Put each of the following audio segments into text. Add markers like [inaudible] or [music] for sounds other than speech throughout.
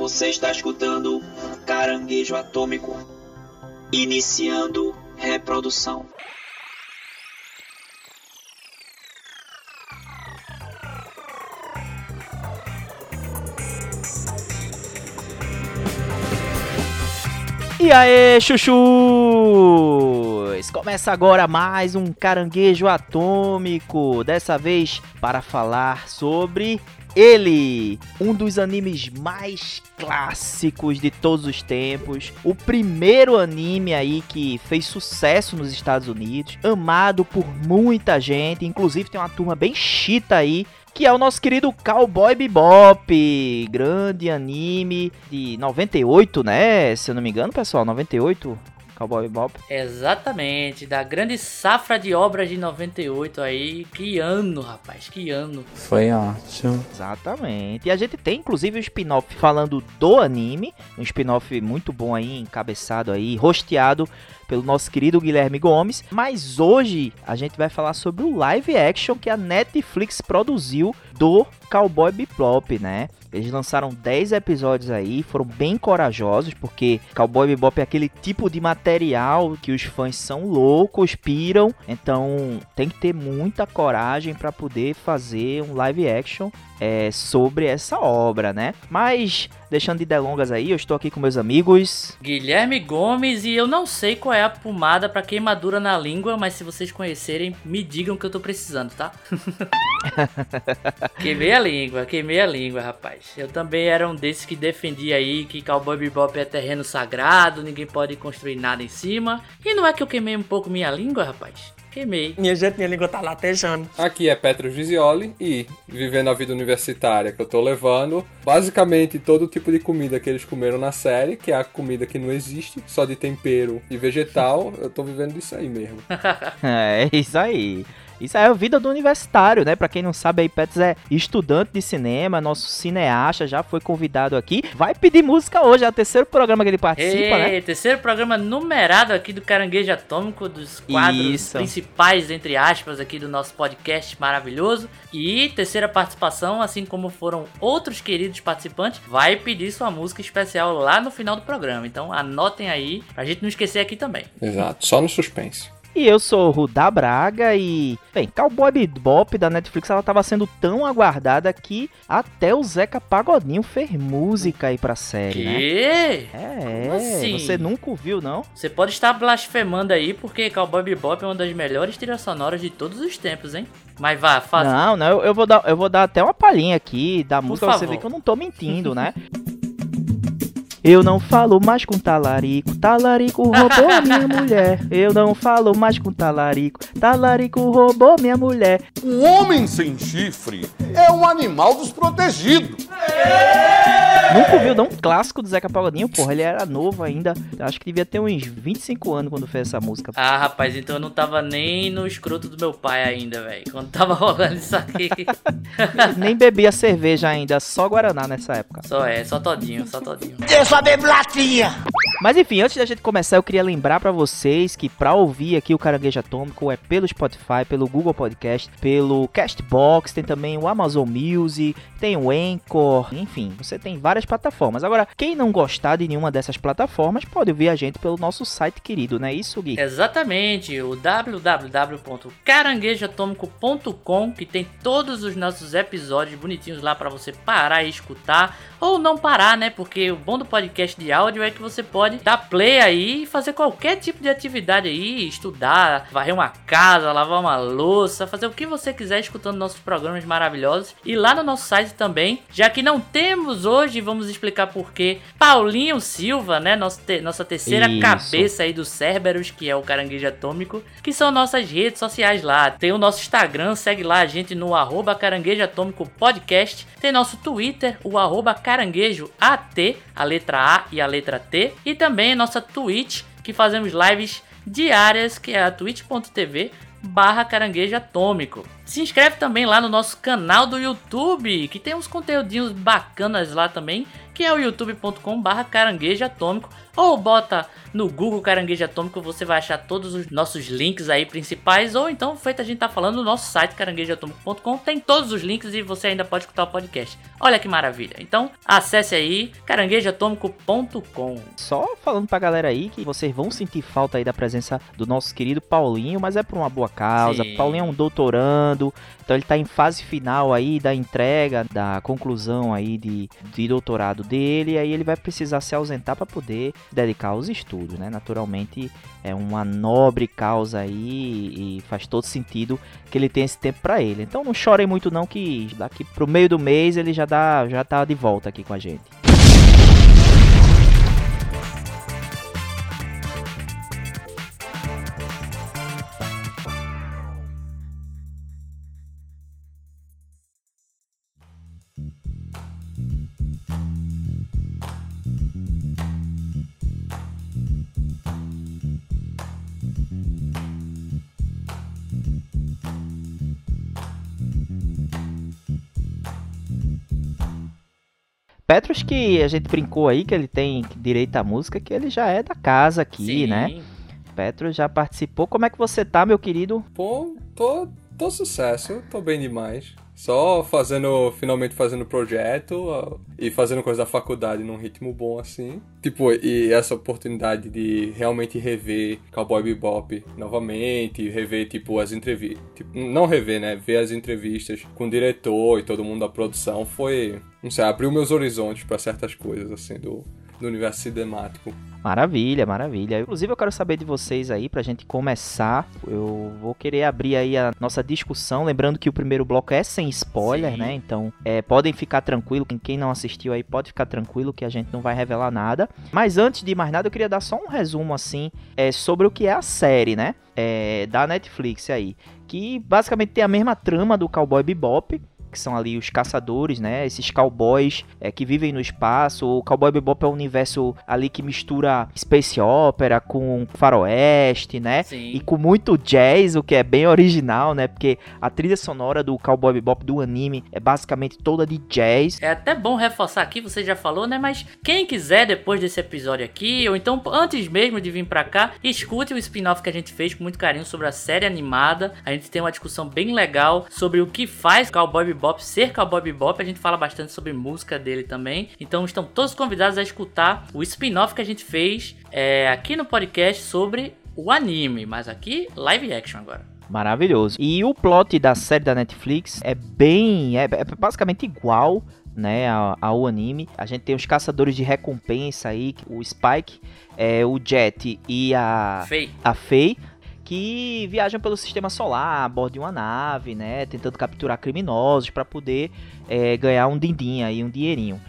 Você está escutando Caranguejo Atômico. Iniciando reprodução. E aí, chuchus! Começa agora mais um caranguejo atômico. Dessa vez para falar sobre ele, um dos animes mais clássicos de todos os tempos, o primeiro anime aí que fez sucesso nos Estados Unidos, amado por muita gente, inclusive tem uma turma bem chita aí que é o nosso querido Cowboy Bebop, grande anime de 98, né? Se eu não me engano, pessoal, 98. Cowboy Bebop. Exatamente, da grande safra de obras de 98 aí. Que ano, rapaz, que ano. Foi ótimo. Exatamente. E a gente tem inclusive um spin-off falando do anime, um spin-off muito bom aí, encabeçado aí, rosteado pelo nosso querido Guilherme Gomes. Mas hoje a gente vai falar sobre o live action que a Netflix produziu do Cowboy Bebop, né? Eles lançaram 10 episódios aí, foram bem corajosos, porque Cowboy Bebop é aquele tipo de material que os fãs são loucos, piram, então tem que ter muita coragem para poder fazer um live action é, sobre essa obra, né? Mas, deixando de delongas aí, eu estou aqui com meus amigos. Guilherme Gomes e eu não sei qual é a pomada para queimadura na língua, mas se vocês conhecerem, me digam que eu tô precisando, tá? [laughs] queimei a língua, queimei a língua, rapaz. Eu também era um desses que defendia aí que Cowboy Bebop é terreno sagrado, ninguém pode construir nada em cima. E não é que eu queimei um pouco minha língua, rapaz? Queimei. Minha gente, minha língua tá latejando. Aqui é Petro Gisioli e vivendo a vida universitária que eu tô levando, basicamente todo tipo de comida que eles comeram na série, que é a comida que não existe, só de tempero e vegetal, eu tô vivendo disso aí mesmo. [laughs] é isso aí. Isso é a vida do universitário, né? Pra quem não sabe, aí Pets é estudante de cinema, nosso cineasta, já foi convidado aqui. Vai pedir música hoje, é o terceiro programa que ele participa, Ei, né? Terceiro programa numerado aqui do Caranguejo Atômico, dos quadros Isso. principais, entre aspas, aqui do nosso podcast maravilhoso. E terceira participação, assim como foram outros queridos participantes, vai pedir sua música especial lá no final do programa. Então anotem aí, pra gente não esquecer aqui também. Exato, só no suspense. E eu sou o Rudá Braga e, bem, Cowboy Bebop da Netflix, ela tava sendo tão aguardada que até o Zeca Pagodinho fez música aí pra série, né? Que? É, Como assim? você nunca ouviu, não? Você pode estar blasfemando aí, porque Cowboy Bebop é uma das melhores trilhas sonoras de todos os tempos, hein? Mas vá, faça. Não, não, eu, eu vou dar, eu vou dar até uma palhinha aqui da música pra você ver que eu não tô mentindo, né? [laughs] Eu não falo mais com talarico, talarico roubou a [laughs] minha mulher. Eu não falo mais com talarico, talarico roubou minha mulher. Um homem sem chifre é um animal desprotegido. Nunca ouviu não? Um clássico do Zeca Pagodinho, porra, ele era novo ainda. Acho que devia ter uns 25 anos quando fez essa música. Ah, rapaz, então eu não tava nem no escroto do meu pai ainda, velho. Quando tava rolando isso aqui. [laughs] Nem bebia cerveja ainda, só Guaraná nessa época. só é, só todinho, só todinho. Só bebo latinha. Mas enfim, antes da gente começar, eu queria lembrar pra vocês que pra ouvir aqui o Caranguejo Atômico é pelo Spotify, pelo Google Podcast, pelo Castbox, tem também o Amazon Music, tem o Anchor, enfim, você tem várias plataformas. Agora, quem não gostar de nenhuma dessas plataformas, pode ouvir a gente pelo nosso site querido, não é isso, Gui? Exatamente, o www.caranguejoatômico.com que tem todos os nossos episódios bonitinhos lá pra você parar e escutar ou não parar, né? Porque o bom do podcast de áudio é que você pode dar play aí e fazer qualquer tipo de atividade aí, estudar, varrer uma casa, lavar uma louça, fazer o que você quiser escutando nossos programas maravilhosos. E lá no nosso site também, já que não temos hoje, vamos explicar por quê. Paulinho Silva, né? Nosso te- nossa terceira Isso. cabeça aí do Cerberus, que é o Caranguejo Atômico, que são nossas redes sociais lá. Tem o nosso Instagram, segue lá a gente no arroba Caranguejo Atômico Podcast. Tem nosso Twitter, o arroba Caranguejo AT, a letra A e a letra T. E também nossa Twitch, que fazemos lives diárias, que é a twitch.tv barra caranguejo atômico. Se inscreve também lá no nosso canal do YouTube, que tem uns conteúdinhos bacanas lá também, que é o youtube.com/barra caranguejo atômico. Ou bota no Google Caranguejo Atômico, você vai achar todos os nossos links aí principais. Ou então, feito a gente tá falando, no nosso site caranguejoatômico.com tem todos os links e você ainda pode escutar o podcast. Olha que maravilha. Então, acesse aí caranguejoatômico.com. Só falando pra galera aí que vocês vão sentir falta aí da presença do nosso querido Paulinho, mas é por uma boa causa. Sim. Paulinho é um doutorando, então ele tá em fase final aí da entrega, da conclusão aí de, de doutorado dele, e aí ele vai precisar se ausentar para poder dedicar aos estudos, né? Naturalmente é uma nobre causa aí e faz todo sentido que ele tenha esse tempo para ele. Então não chorem muito não que daqui pro meio do mês ele já dá já tá de volta aqui com a gente. Petros que a gente brincou aí que ele tem direito à música, que ele já é da casa aqui, Sim. né? Petros já participou. Como é que você tá, meu querido? Pô, tô, tô sucesso, tô bem demais. Só fazendo, finalmente fazendo projeto e fazendo coisa da faculdade num ritmo bom assim. Tipo, e essa oportunidade de realmente rever Cowboy Bebop novamente, rever, tipo, as entrevistas. Tipo, não rever, né? Ver as entrevistas com o diretor e todo mundo da produção foi, não sei, abriu meus horizontes pra certas coisas, assim, do, do universo cinemático. Maravilha, maravilha. Inclusive eu quero saber de vocês aí pra gente começar. Eu vou querer abrir aí a nossa discussão, lembrando que o primeiro bloco é sem spoiler, Sim. né? Então, é, podem ficar tranquilo, quem- quem não assistiu aí pode ficar tranquilo que a gente não vai revelar nada. Mas antes de mais nada, eu queria dar só um resumo assim é, sobre o que é a série, né? É, da Netflix aí, que basicamente tem a mesma trama do Cowboy Bebop, que são ali os caçadores, né? Esses cowboys é, que vivem no espaço. O Cowboy Bebop é um universo ali que mistura space opera com faroeste, né? Sim. E com muito jazz, o que é bem original, né? Porque a trilha sonora do Cowboy Bebop do anime é basicamente toda de jazz. É até bom reforçar aqui, você já falou, né? Mas quem quiser depois desse episódio aqui, ou então antes mesmo de vir pra cá, escute o spin-off que a gente fez com muito carinho sobre a série animada. A gente tem uma discussão bem legal sobre o que faz Cowboy Bebop ser Cowboy Bebop. A gente fala bastante sobre música dele também. Então estão todos convidados a escutar o spin-off que a gente fez é, aqui no podcast sobre o anime. Mas aqui, live action agora. Maravilhoso. E o plot da série da Netflix é bem. é, é basicamente igual. Né, ao, anime. A gente tem os caçadores de recompensa aí, o Spike, é, o Jet e a, Fei. a Faye, que viajam pelo sistema solar a bordo de uma nave, né, tentando capturar criminosos para poder é, ganhar um din-din aí, um dinheirinho.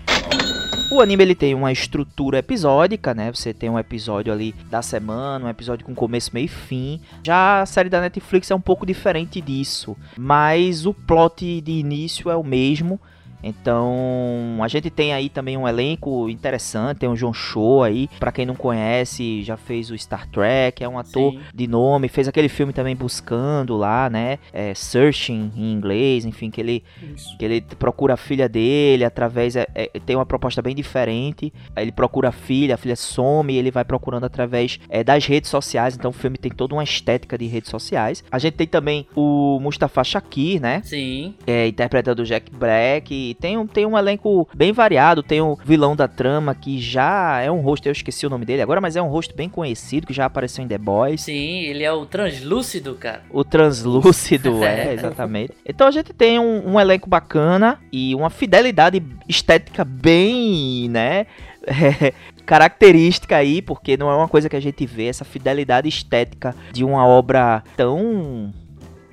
O anime ele tem uma estrutura episódica, né? Você tem um episódio ali da semana, um episódio com começo, meio e fim. Já a série da Netflix é um pouco diferente disso, mas o plot de início é o mesmo. Então, a gente tem aí também um elenco interessante, tem o John Cho aí, pra quem não conhece, já fez o Star Trek, é um ator Sim. de nome, fez aquele filme também Buscando lá, né? É, Searching em inglês, enfim, que ele Isso. que ele procura a filha dele através é, é, tem uma proposta bem diferente ele procura a filha a filha some e ele vai procurando através é, das redes sociais então o filme tem toda uma estética de redes sociais a gente tem também o Mustafa Shakir né Sim. é, interpretando o Jack Black tem um, tem um elenco bem variado tem o vilão da trama que já é um rosto eu esqueci o nome dele agora mas é um rosto bem conhecido que já apareceu em The Boys Sim, ele é o translúcido, cara. o translúcido, [laughs] é, exatamente. Então a gente tem um, um elenco bacana e uma fidelidade estética bem, né? é, [laughs] característica aí, porque não é uma coisa que a gente vê, essa fidelidade estética de uma obra tão,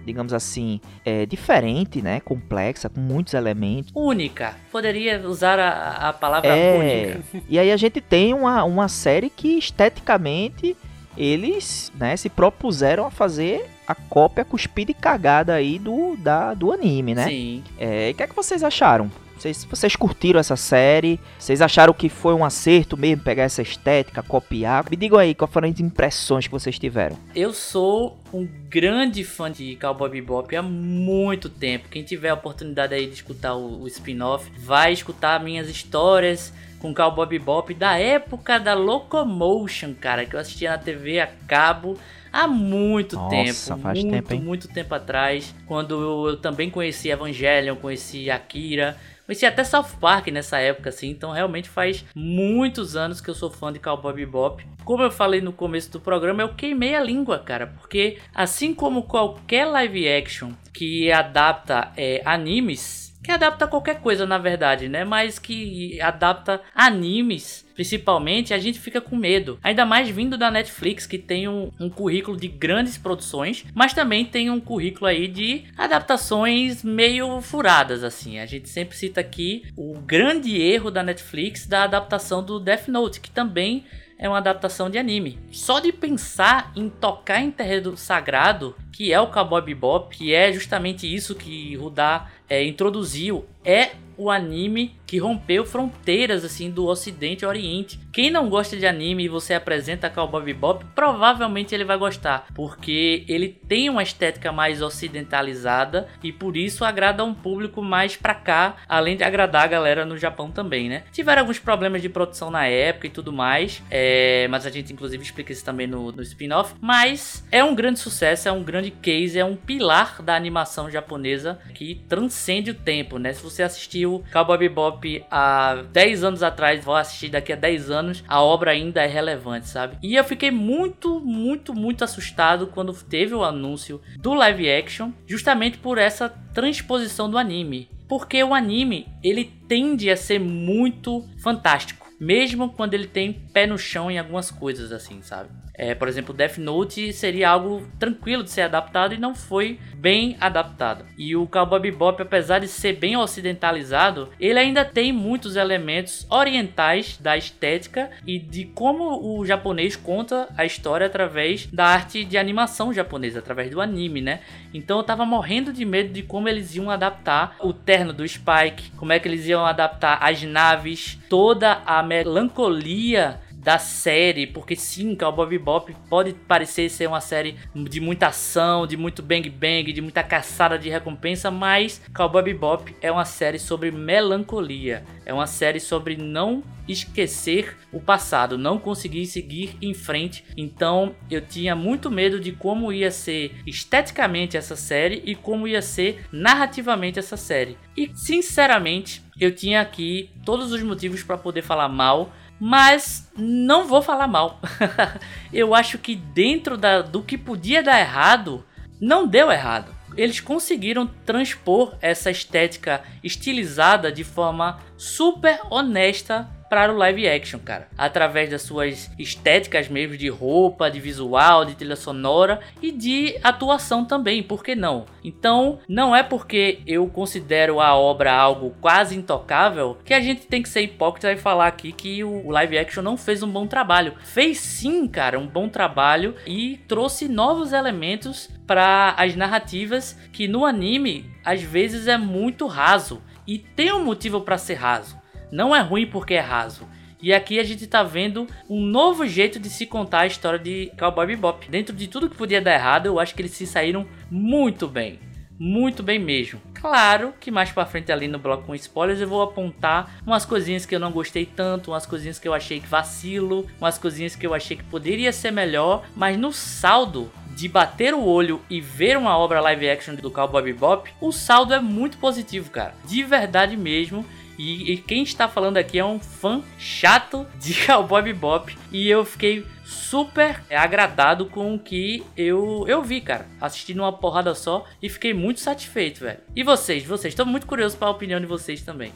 digamos assim, é, diferente, né? Complexa, com muitos elementos. Única. Poderia usar a, a palavra É, única. e aí a gente tem uma, uma série que esteticamente eles né, se propuseram a fazer a cópia cuspida e cagada aí do, da, do anime, né? Sim. É, e o que é que vocês acharam? Vocês, vocês curtiram essa série? Vocês acharam que foi um acerto mesmo pegar essa estética, copiar? Me digam aí quais foram as impressões que vocês tiveram. Eu sou um grande fã de Cowboy Bebop há muito tempo. Quem tiver a oportunidade aí de escutar o, o spin-off, vai escutar minhas histórias com Cowboy Bebop da época da Locomotion, cara, que eu assistia na TV a cabo há muito Nossa, tempo, faz muito, tempo, hein? muito tempo atrás, quando eu, eu também conheci Evangelion, conheci Akira, conheci até South Park nessa época, assim, então realmente faz muitos anos que eu sou fã de Cowboy Bebop. Como eu falei no começo do programa, eu queimei a língua, cara, porque assim como qualquer live action que adapta é, animes, que adapta qualquer coisa na verdade, né? Mas que adapta animes, principalmente, a gente fica com medo. Ainda mais vindo da Netflix, que tem um, um currículo de grandes produções, mas também tem um currículo aí de adaptações meio furadas, assim. A gente sempre cita aqui o grande erro da Netflix da adaptação do Death Note, que também é uma adaptação de anime. Só de pensar em tocar em terreno sagrado, que é o Cowboy Bebop, que é justamente isso que Rudá é, introduziu, é o anime que rompeu fronteiras assim do Ocidente e Oriente. Quem não gosta de anime e você apresenta Cowboy Bebop, provavelmente ele vai gostar, porque ele tem uma estética mais ocidentalizada e por isso agrada um público mais pra cá, além de agradar a galera no Japão também, né? Tiveram alguns problemas de produção na época e tudo mais, é, mas a gente inclusive explica isso também no, no spin-off. Mas é um grande sucesso, é um grande case, é um pilar da animação japonesa que transcende o tempo, né? Se você assistiu Cowboy Bebop há 10 anos atrás, vou assistir daqui a 10 anos, a obra ainda é relevante, sabe? E eu fiquei muito, muito, muito assustado quando teve o anúncio do live action, justamente por essa transposição do anime. Porque o anime, ele tende a ser muito fantástico, mesmo quando ele tem pé no chão em algumas coisas assim, sabe? É, por exemplo, Death Note seria algo tranquilo de ser adaptado e não foi bem adaptado. E o Cowboy Bebop, apesar de ser bem ocidentalizado, ele ainda tem muitos elementos orientais da estética e de como o japonês conta a história através da arte de animação japonesa, através do anime, né? Então eu tava morrendo de medo de como eles iam adaptar o terno do Spike, como é que eles iam adaptar as naves, toda a melancolia da série, porque sim, Cowboy Bebop pode parecer ser uma série de muita ação, de muito bang bang, de muita caçada de recompensa, mas Cowboy Bebop é uma série sobre melancolia, é uma série sobre não esquecer o passado, não conseguir seguir em frente. Então eu tinha muito medo de como ia ser esteticamente essa série e como ia ser narrativamente essa série. E sinceramente, eu tinha aqui todos os motivos para poder falar mal mas não vou falar mal. [laughs] eu acho que dentro da, do que podia dar errado, não deu errado. Eles conseguiram transpor essa estética estilizada de forma super honesta para o live action, cara. Através das suas estéticas mesmo de roupa, de visual, de trilha sonora e de atuação também, por que não? Então, não é porque eu considero a obra algo quase intocável que a gente tem que ser hipócrita e falar aqui que o live action não fez um bom trabalho. Fez sim, cara, um bom trabalho e trouxe novos elementos para as narrativas que no anime às vezes é muito raso e tem um motivo para ser raso. Não é ruim porque é raso. E aqui a gente tá vendo um novo jeito de se contar a história de Cowboy Bebop. Dentro de tudo que podia dar errado, eu acho que eles se saíram muito bem. Muito bem mesmo. Claro que mais pra frente ali no bloco com spoilers eu vou apontar umas coisinhas que eu não gostei tanto, umas coisinhas que eu achei que vacilo, umas coisinhas que eu achei que poderia ser melhor, mas no saldo de bater o olho e ver uma obra live action do Cowboy Bebop, o saldo é muito positivo, cara. De verdade mesmo. E, e, quem está falando aqui é um fã chato de [laughs] Cowboy Bebop. E eu fiquei super agradado com o que eu, eu vi, cara. Assistindo uma porrada só e fiquei muito satisfeito, velho. E vocês? Vocês? Estou muito curioso para a opinião de vocês também.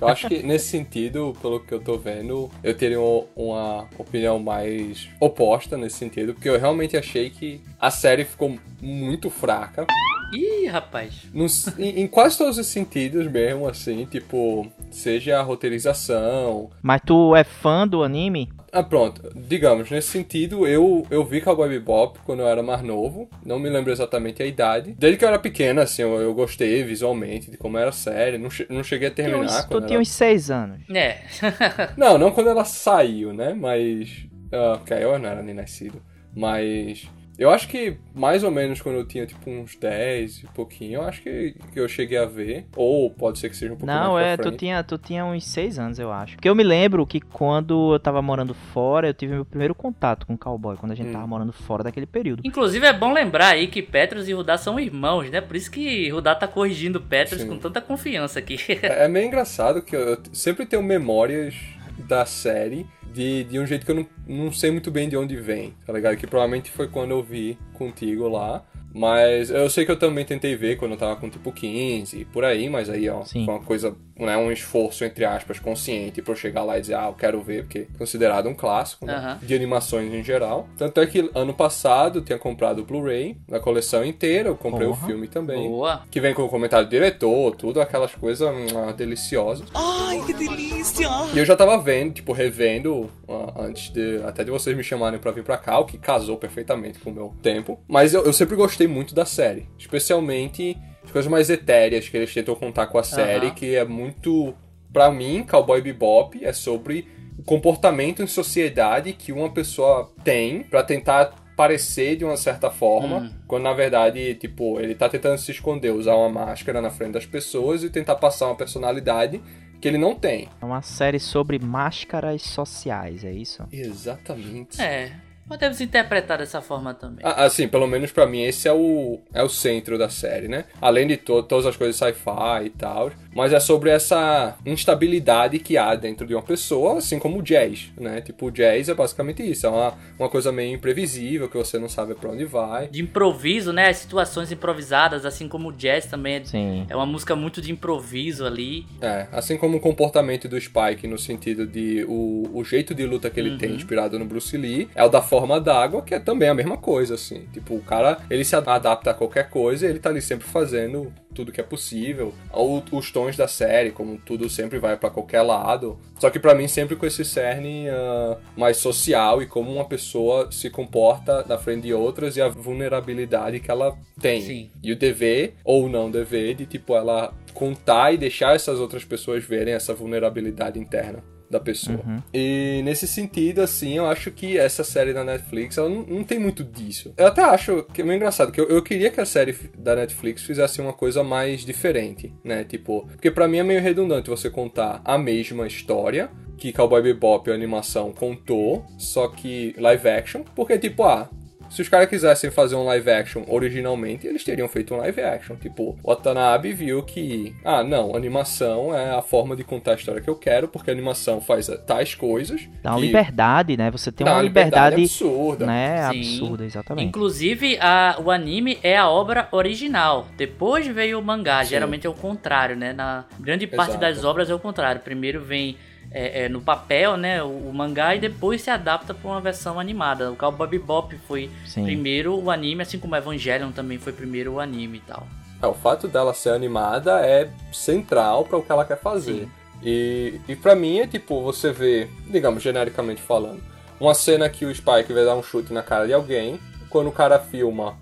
Eu acho que nesse sentido, pelo que eu tô vendo, eu teria um- uma opinião mais oposta nesse sentido, porque eu realmente achei que a série ficou muito fraca. Ih, rapaz. Nos- em, em quase todos os sentidos mesmo, assim, tipo, seja a roteirização, Mas tu é fã do anime? Ah, pronto. Digamos, nesse sentido, eu, eu vi Cowboy Bebop quando eu era mais novo. Não me lembro exatamente a idade. Desde que eu era pequena, assim, eu, eu gostei visualmente de como era a série. Não, che- não cheguei a terminar. uns- quando tu tinha ela- uns seis anos. É. [laughs] Não, não quando ela saiu, né? Mas. ah, porque aí eu não era nem nascido. Mas. Eu acho que mais ou menos quando eu tinha tipo uns 10 e pouquinho, eu acho que, que eu cheguei a ver. Ou pode ser que seja um pouco Não, mais é, pra tu tinha, tu tinha uns seis anos, eu acho. Porque eu me lembro que quando eu tava morando fora, eu tive meu primeiro contato com o cowboy, quando a gente Hum. tava morando fora daquele período. Inclusive é bom lembrar aí que Petros e Rudá são irmãos, né? Por isso que Rudá tá corrigindo Petros Sim. com tanta confiança aqui. É é meio engraçado que eu eu sempre tenho memórias da série de, de um jeito que eu não, não sei muito bem de onde vem, tá ligado? Que provavelmente foi quando eu vi contigo lá. Mas eu sei que eu também tentei ver quando eu tava com tipo 15 e por aí, mas aí, ó, Sim. foi uma coisa, né, um esforço, entre aspas, consciente pra eu chegar lá e dizer, ah, eu quero ver, porque é considerado um clássico, né, Aham. de animações em geral. Tanto é que ano passado eu tinha comprado o Blu-ray, na coleção inteira, eu comprei Porra. o filme também. Boa. Que vem com o comentário do diretor, tudo, aquelas coisas hum, deliciosas. Ai, que delícia! E eu já tava vendo, tipo, revendo, ah, antes de até de vocês me chamarem pra vir pra cá, o que casou perfeitamente com o meu tempo. Mas eu, eu sempre gostei muito da série. Especialmente as coisas mais etéreas que eles tentam contar com a série, Aham. que é muito. Pra mim, Cowboy Bebop é sobre o comportamento em sociedade que uma pessoa tem pra tentar parecer de uma certa forma, Hum. quando na verdade, tipo, ele tá tentando se esconder, usar uma máscara na frente das pessoas e tentar passar uma personalidade que ele não tem. É uma série sobre máscaras sociais, é isso? Exatamente. É. Podemos interpretar dessa forma também. Ah, Assim, pelo menos pra mim esse é o, é o centro da série, né? Além de to todas as coisas sci-fi e tal, mas é sobre essa instabilidade que há dentro de uma pessoa, assim como o jazz, né? Tipo, o jazz é basicamente isso, é uma, uma coisa meio imprevisível, que você não sabe pra onde vai. De improviso, né? As situações improvisadas, assim como o jazz também é, Sim. é uma música muito de improviso ali. É, assim como o comportamento do Spike no sentido de o, o jeito de luta que ele tem inspirado no Bruce Lee é o da forma d'água, que é também a mesma coisa, assim. Tipo, o cara, ele se adapta a qualquer coisa e ele tá ali sempre fazendo tudo que é possível. Ou os tons da série, como tudo sempre vai pra qualquer lado. Só que pra mim sempre com esse cerne ah, mais social e como uma pessoa se comporta na frente de outras e a vulnerabilidade que ela tem. Sim. E o dever, ou não dever, de tipo ela contar e deixar essas outras pessoas verem essa vulnerabilidade interna da pessoa. E nesse sentido, assim, eu acho que essa série da Netflix, ela não, não tem muito disso. Eu até acho que é meio engraçado, que eu, eu queria que a série da Netflix fizesse uma coisa mais diferente, né? Tipo, porque pra mim é meio redundante você contar a mesma história que Cowboy Bebop, a animação, contou, só que live action, porque tipo, ah, se os caras quisessem fazer um live action originalmente, eles teriam feito um live action. Tipo, o Watanabe viu que, ah, não, animação é a forma de contar a história que eu quero, porque a animação faz tais coisas. Dá uma liberdade, né? Você tem uma liberdade, absurda. né? Sim. Absurda, exatamente. Inclusive, a- o anime é a obra original. Depois veio o mangá. Sim. Geralmente é o contrário, né? Na grande parte Exato. das obras é o contrário. Primeiro vem é, é, no papel, né? O, o mangá e depois se adapta para uma versão animada. O Cowboy Bebop foi Sim. primeiro o anime, assim como Evangelion também foi primeiro o anime e tal. É, o fato dela ser animada é central para o que ela quer fazer. Sim. E, e para mim é tipo, você vê, digamos, genericamente falando, uma cena que o Spike vai dar um chute na cara de alguém, quando o cara filma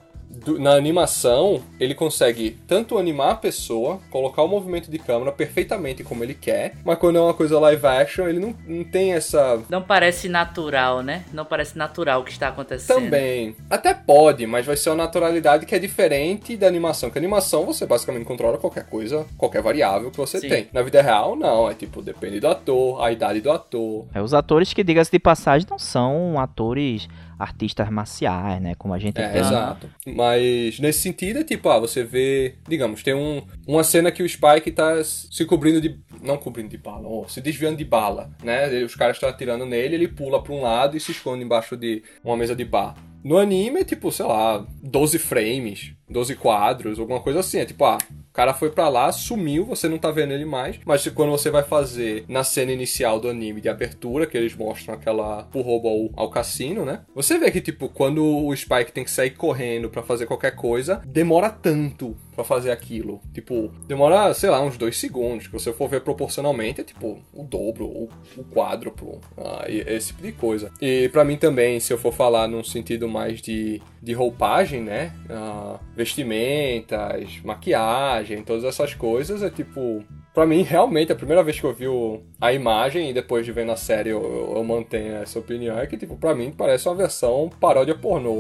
do- na animação, ele consegue tanto animar a pessoa, colocar o movimento de câmera perfeitamente como ele quer, mas quando é uma coisa live action, ele não, não tem essa Não parece natural, né? Não parece natural o que está acontecendo. Também. Até pode, mas vai ser uma naturalidade que é diferente da animação. Que a animação você basicamente controla qualquer coisa, qualquer variável que você Sim. tem. Na vida real, não. É tipo, depende do ator, a idade do ator. É, os atores que, diga-se de passagem, não são atores artistas marciais, né? Como a gente É, tem. exato. Mas nesse sentido é tipo, ah, você vê, digamos, tem um, uma cena que o Spike tá se cobrindo de. Não cobrindo de bala, ó, se desviando de bala, né? Os caras estão atirando nele, ele pula pra um lado e se esconde embaixo de uma mesa de bar. No anime é tipo, sei lá, 12 frames, 12 quadros, alguma coisa assim. É tipo, ah, o cara foi pra lá, sumiu, você não tá vendo ele mais. Mas se- quando você vai fazer na cena inicial do anime de abertura, que eles mostram aquela o roubo ao, ao cassino, né? Você vê que, tipo, quando o Spike tem que sair correndo pra fazer qualquer coisa, demora tanto pra fazer aquilo. Tipo, demora, sei lá, uns dois segundos. Que você for ver proporcionalmente, é tipo o dobro, ou o quádruplo, ah, esse tipo de coisa. E pra mim também, se eu for falar num sentido mais de, de roupagem, né? Ah, vestimentas, maquiagem, todas essas coisas, é tipo. Pra mim, realmente, a primeira vez que eu vi o- a imagem e depois de ver na série eu, eu- eu mantenho essa opinião, é que, tipo, pra mim parece uma versão paródia pornô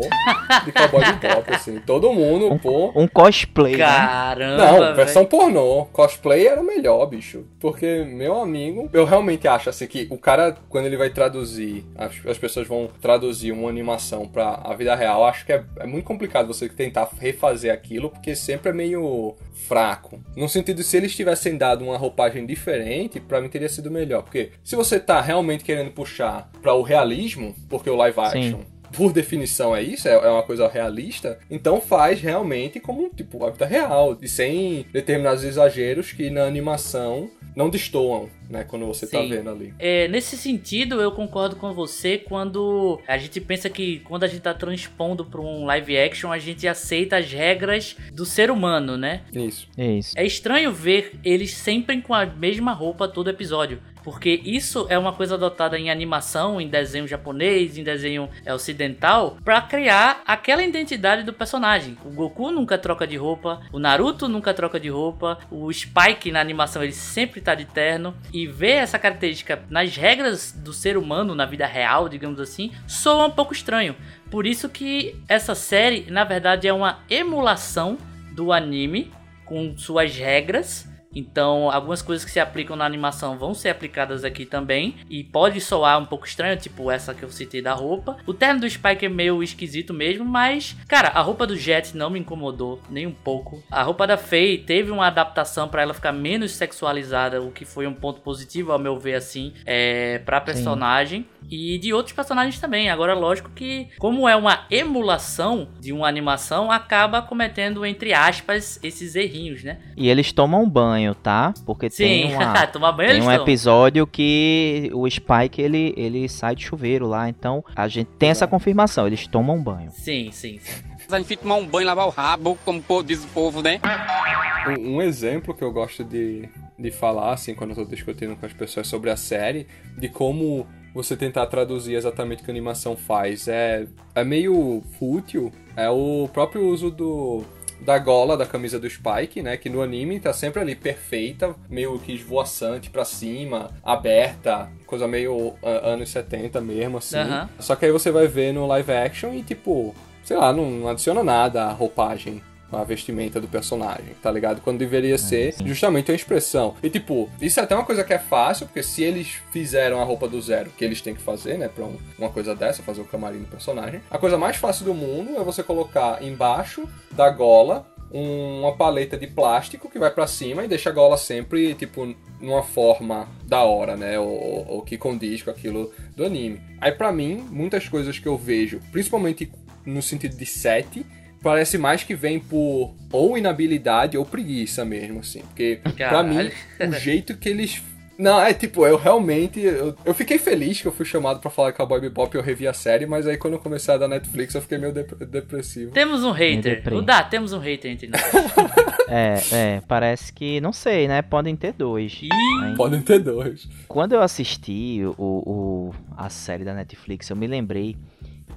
de Cowboy Bebop, [laughs] assim. Todo mundo, pô... Um cosplay, né? Caramba, Não, velho. versão pornô. Cosplay era melhor, bicho. Porque, meu amigo, eu realmente acho assim que o cara, quando ele vai traduzir, as, as pessoas vão traduzir uma animação pra a vida real, acho que é, é muito complicado você tentar refazer aquilo, porque sempre é meio fraco. No sentido se eles tivessem dado uma roupagem diferente, pra mim teria sido melhor. Porque se você tá realmente querendo puxar pra o realismo, porque o live action por definição é isso, é é uma coisa realista, então faz realmente como tipo a vida real, e sem determinados exageros que na animação não destoam, né, quando você tá Sim. vendo ali. É, nesse sentido, eu concordo com você quando a gente pensa que quando a gente tá transpondo para um live action, a gente aceita as regras do ser humano, né? Isso. Isso. É estranho ver eles sempre com a mesma roupa todo episódio. Porque isso é uma coisa adotada em animação, em desenho japonês, em desenho é, ocidental, pra criar aquela identidade do personagem. O Goku nunca troca de roupa, o Naruto nunca troca de roupa, o Spike na animação ele sempre tá de terno. E ver essa característica nas regras do ser humano, na vida real, digamos assim, soa um pouco estranho. Por isso que essa série, na verdade, é uma emulação do anime com suas regras. Então, algumas coisas que se aplicam na animação vão ser aplicadas aqui também. E pode soar um pouco estranho, tipo essa que eu citei da roupa. O terno do Spike é meio esquisito mesmo, mas, cara, a roupa do Jet não me incomodou nem um pouco. A roupa da Faye teve uma adaptação pra ela ficar menos sexualizada, o que foi um ponto positivo, ao meu ver, assim, é, pra personagem. E de outros personagens também. Agora, lógico que, como é uma emulação de uma animação, acaba cometendo, entre aspas, esses errinhos, né? E eles tomam banho, tá? Porque Sim, tem uma, [laughs] tomar banho tem um episódio que o Spike ele, ele sai de chuveiro lá, então a gente tem essa confirmação, eles tomam banho. Sim, sim, sim. A gente tomar um banho, lavar o rabo, como diz o povo, né? Um, um exemplo que eu gosto de, de falar, assim, quando eu tô discutindo com as pessoas sobre a série, de como você tentar traduzir exatamente o que a animação faz é, é meio fútil, é o próprio uso do da gola da camisa do Spike, né, que no anime tá sempre ali perfeita, meio que esvoaçante pra cima, aberta, coisa meio ah, anos 70 mesmo assim. Só que aí você vai ver no live action e tipo, sei lá, não, não adiciona nada à roupagem. A vestimenta do personagem, tá ligado? Quando deveria ser justamente uma expressão. E tipo, isso é até uma coisa que é fácil, porque se eles fizeram a roupa do zero, que eles têm que fazer, né, pra um- uma coisa dessa, fazer o camarim do personagem, a coisa mais fácil do mundo é você colocar embaixo da gola um- uma paleta de plástico que vai pra cima e deixa a gola sempre, tipo, numa forma da hora, né? Ou, ou- ou que condiz com aquilo do anime. Aí, pra mim, muitas coisas que eu vejo, principalmente no sentido de set, parece mais que vem por ou inabilidade ou preguiça mesmo, assim. Porque, pra Caralho. mim, o jeito que eles. Não, é tipo, eu realmente. Eu, eu fiquei feliz que eu fui chamado pra falar Cowboy Bebop e eu revi a série, mas aí quando eu comecei a dar Netflix eu fiquei meio dep- depressivo. Temos um hater. O Dá, temos um hater entre nós. [laughs] É, é, parece que, não sei, né? Podem ter dois. Aí, Podem ter dois. Quando eu assisti o, o- a série da Netflix, eu me lembrei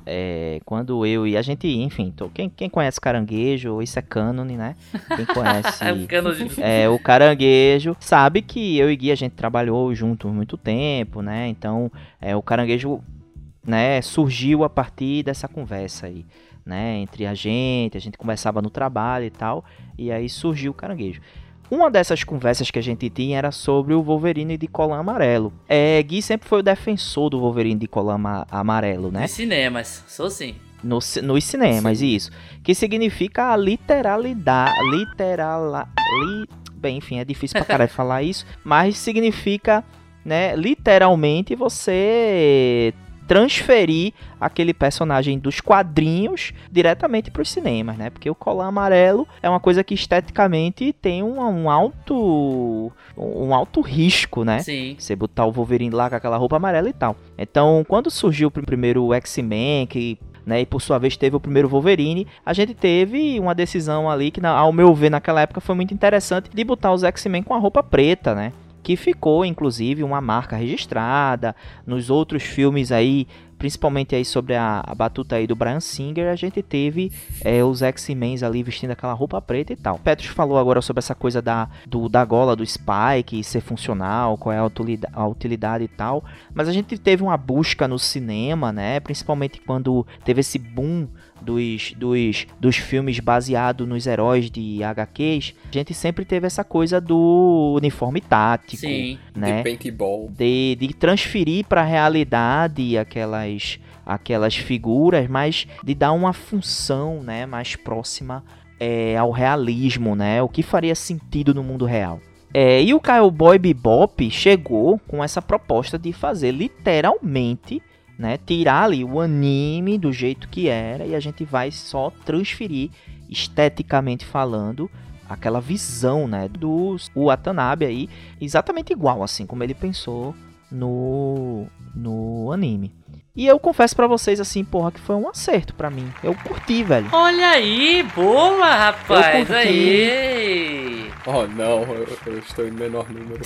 é, quando eu e a gente, enfim, tô- quem, quem conhece caranguejo, isso é cânone, né? Quem [laughs] conhece é, o caranguejo sabe que eu e Gui a gente trabalhou junto muito tempo, né? Então, é, o caranguejo, né, surgiu a partir dessa conversa aí, né, entre a gente, a gente conversava no trabalho e tal, e aí surgiu o caranguejo. Uma dessas conversas que a gente tinha era sobre o Wolverine de colã amarelo. É, Gui sempre foi o defensor do Wolverine de colã ama- amarelo, né? de cinemas. Sou sim. No, nos cinemas, isso. Que significa a literalidade. Literal. Li, bem, enfim, é difícil pra caralho [laughs] falar isso. Mas significa, né, literalmente você transferir aquele personagem dos quadrinhos diretamente para os cinemas, né? Porque o colar amarelo é uma coisa que esteticamente tem um, um alto um alto risco, né? Sim. Você botar o Wolverine lá com aquela roupa amarela e tal. Então, quando surgiu o primeiro X-Men, que né, e por sua vez teve o primeiro Wolverine, a gente teve uma decisão ali que, ao meu ver, naquela época foi muito interessante de botar os X-Men com a roupa preta, né? Que ficou, inclusive, uma marca registrada. Nos outros filmes aí, principalmente aí sobre a, a batuta aí do Brian Singer, a gente teve é, os X-Men ali vestindo aquela roupa preta e tal. Petros falou agora sobre essa coisa da, do, da gola do Spike ser funcional, qual é a utilidade, a utilidade e tal. Mas a gente teve uma busca no cinema, né? Principalmente quando teve esse boom dos, dos, dos filmes baseados nos heróis de HQs, a gente sempre teve essa coisa do uniforme tático, Sim. né? De paintball. De, de transferir para a realidade aquelas, aquelas figuras, mas de dar uma função né, mais próxima é, ao realismo, né? O que faria sentido no mundo real. É, e o Cowboy Bebop chegou com essa proposta de fazer literalmente né, tirar ali o anime do jeito que era e a gente vai só transferir esteticamente falando aquela visão, né, do Watanabe aí, exatamente igual assim como ele pensou no no anime. E eu confesso para vocês assim, porra, que foi um acerto para mim. Eu curti, velho. Olha aí, boa, rapaz. curti. Aí. Oh, não, eu, eu estou em menor número.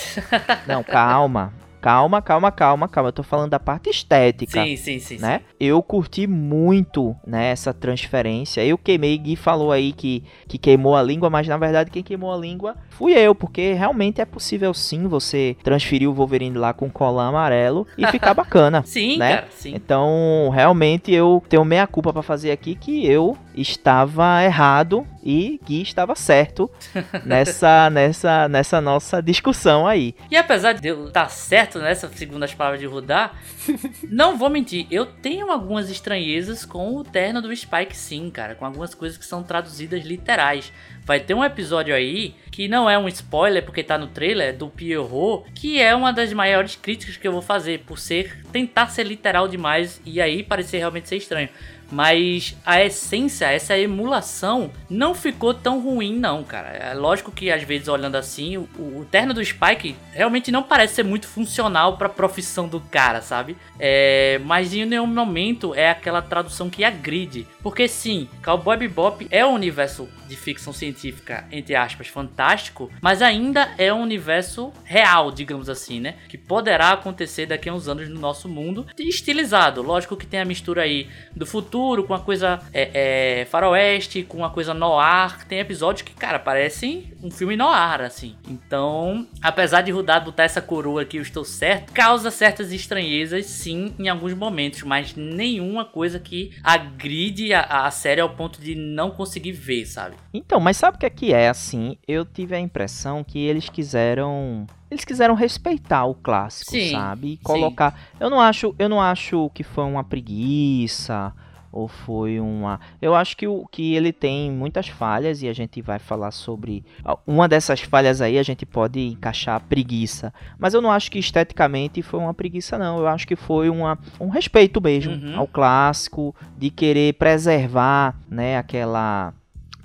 Não, calma. Calma, calma, calma, calma. Eu tô falando da parte estética. Sim, sim, sim. né? Eu curti muito né, essa transferência. Eu queimei, Gui falou aí que, que queimou a língua, mas na verdade quem queimou a língua fui eu, porque realmente é possível sim você transferir o Wolverine lá com colar amarelo e [laughs] ficar bacana. Sim, né? cara, sim. Então, realmente eu tenho meia culpa pra fazer aqui que eu estava errado e Gui estava certo [laughs] nessa nessa nessa nossa discussão aí. E apesar de eu estar certo nessa segunda palavras de Rudar, [laughs] não vou mentir, eu tenho algumas estranhezas com o terno do Spike sim, cara, com algumas coisas que são traduzidas literais. Vai ter um episódio aí que não é um spoiler porque tá no trailer do Pierrot, que é uma das maiores críticas que eu vou fazer por ser tentar ser literal demais e aí parecer realmente ser estranho. Mas a essência, essa emulação, não ficou tão ruim, não, cara. É lógico que às vezes olhando assim, o, o terno do Spike realmente não parece ser muito funcional pra profissão do cara, sabe? É, mas em nenhum momento é aquela tradução que agride. Porque sim, Cowboy Bebop é um universo de ficção científica, entre aspas, fantástico, mas ainda é um universo real, digamos assim, né? Que poderá acontecer daqui a uns anos no nosso mundo, estilizado. Lógico que tem a mistura aí do futuro com a coisa é, é, faroeste, com uma coisa noir. Tem episódios que, cara, parecem um filme noir, assim. Então, apesar de Rudado botar essa coroa aqui, eu estou certo, causa certas estranhezas, sim, em alguns momentos, mas nenhuma coisa que agride a, a série ao ponto de não conseguir ver, sabe? Então, mas sabe o que é que é assim? Eu tive a impressão que eles quiseram eles quiseram respeitar o clássico, Sim, sabe? E colocar. Eu não acho, eu não acho que foi uma preguiça ou foi uma. Eu acho que o que ele tem muitas falhas e a gente vai falar sobre uma dessas falhas aí. A gente pode encaixar preguiça, mas eu não acho que esteticamente foi uma preguiça não. Eu acho que foi uma, um respeito mesmo Uhum. ao clássico de querer preservar, né? Aquela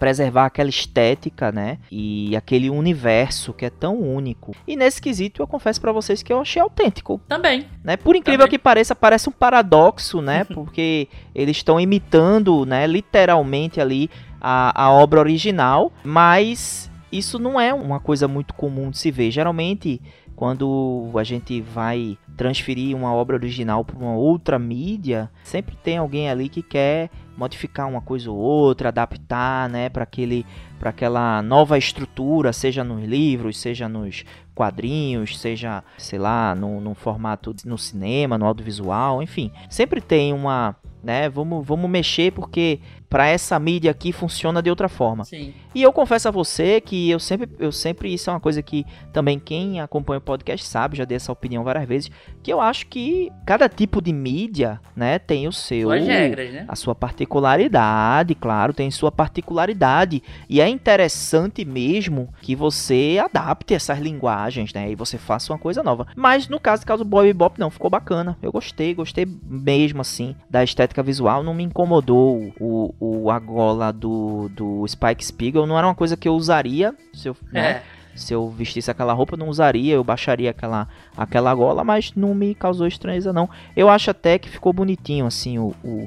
preservar aquela estética, né? E aquele universo que é tão único. E nesse quesito eu confesso pra vocês que eu achei autêntico, Também. né? Por incrível Também. que pareça, parece um paradoxo, né? [laughs] Porque eles estão imitando, né, literalmente ali a, a obra original, mas isso não é uma coisa muito comum de se ver. Geralmente, quando a gente vai transferir uma obra original para uma outra mídia, sempre tem alguém ali que quer modificar uma coisa ou outra, adaptar, né, para aquele para aquela nova estrutura, seja nos livros, seja nos quadrinhos, seja, sei lá, no, no formato no cinema, no audiovisual, enfim, sempre tem uma, né, vamos vamos mexer porque para essa mídia aqui funciona de outra forma. Sim. E eu confesso a você que eu sempre, eu sempre, isso é uma coisa que também quem acompanha o podcast sabe, já dei essa opinião várias vezes, que eu acho que cada tipo de mídia, né, tem o seu, Suas regras, né? a sua particularidade, claro, tem sua particularidade. E é interessante mesmo que você adapte essas linguagens, né, e você faça uma coisa nova. Mas no caso, caso do Boy Bop, não, ficou bacana. Eu gostei, gostei mesmo, assim, da estética visual, não me incomodou o, o a gola do, do Spike Spiegel, não era uma coisa que eu usaria, se eu, né, É. se eu vestisse aquela roupa, eu não usaria, eu baixaria aquela, aquela gola, mas não me causou estranheza, não. Eu acho até que ficou bonitinho, assim, o, o-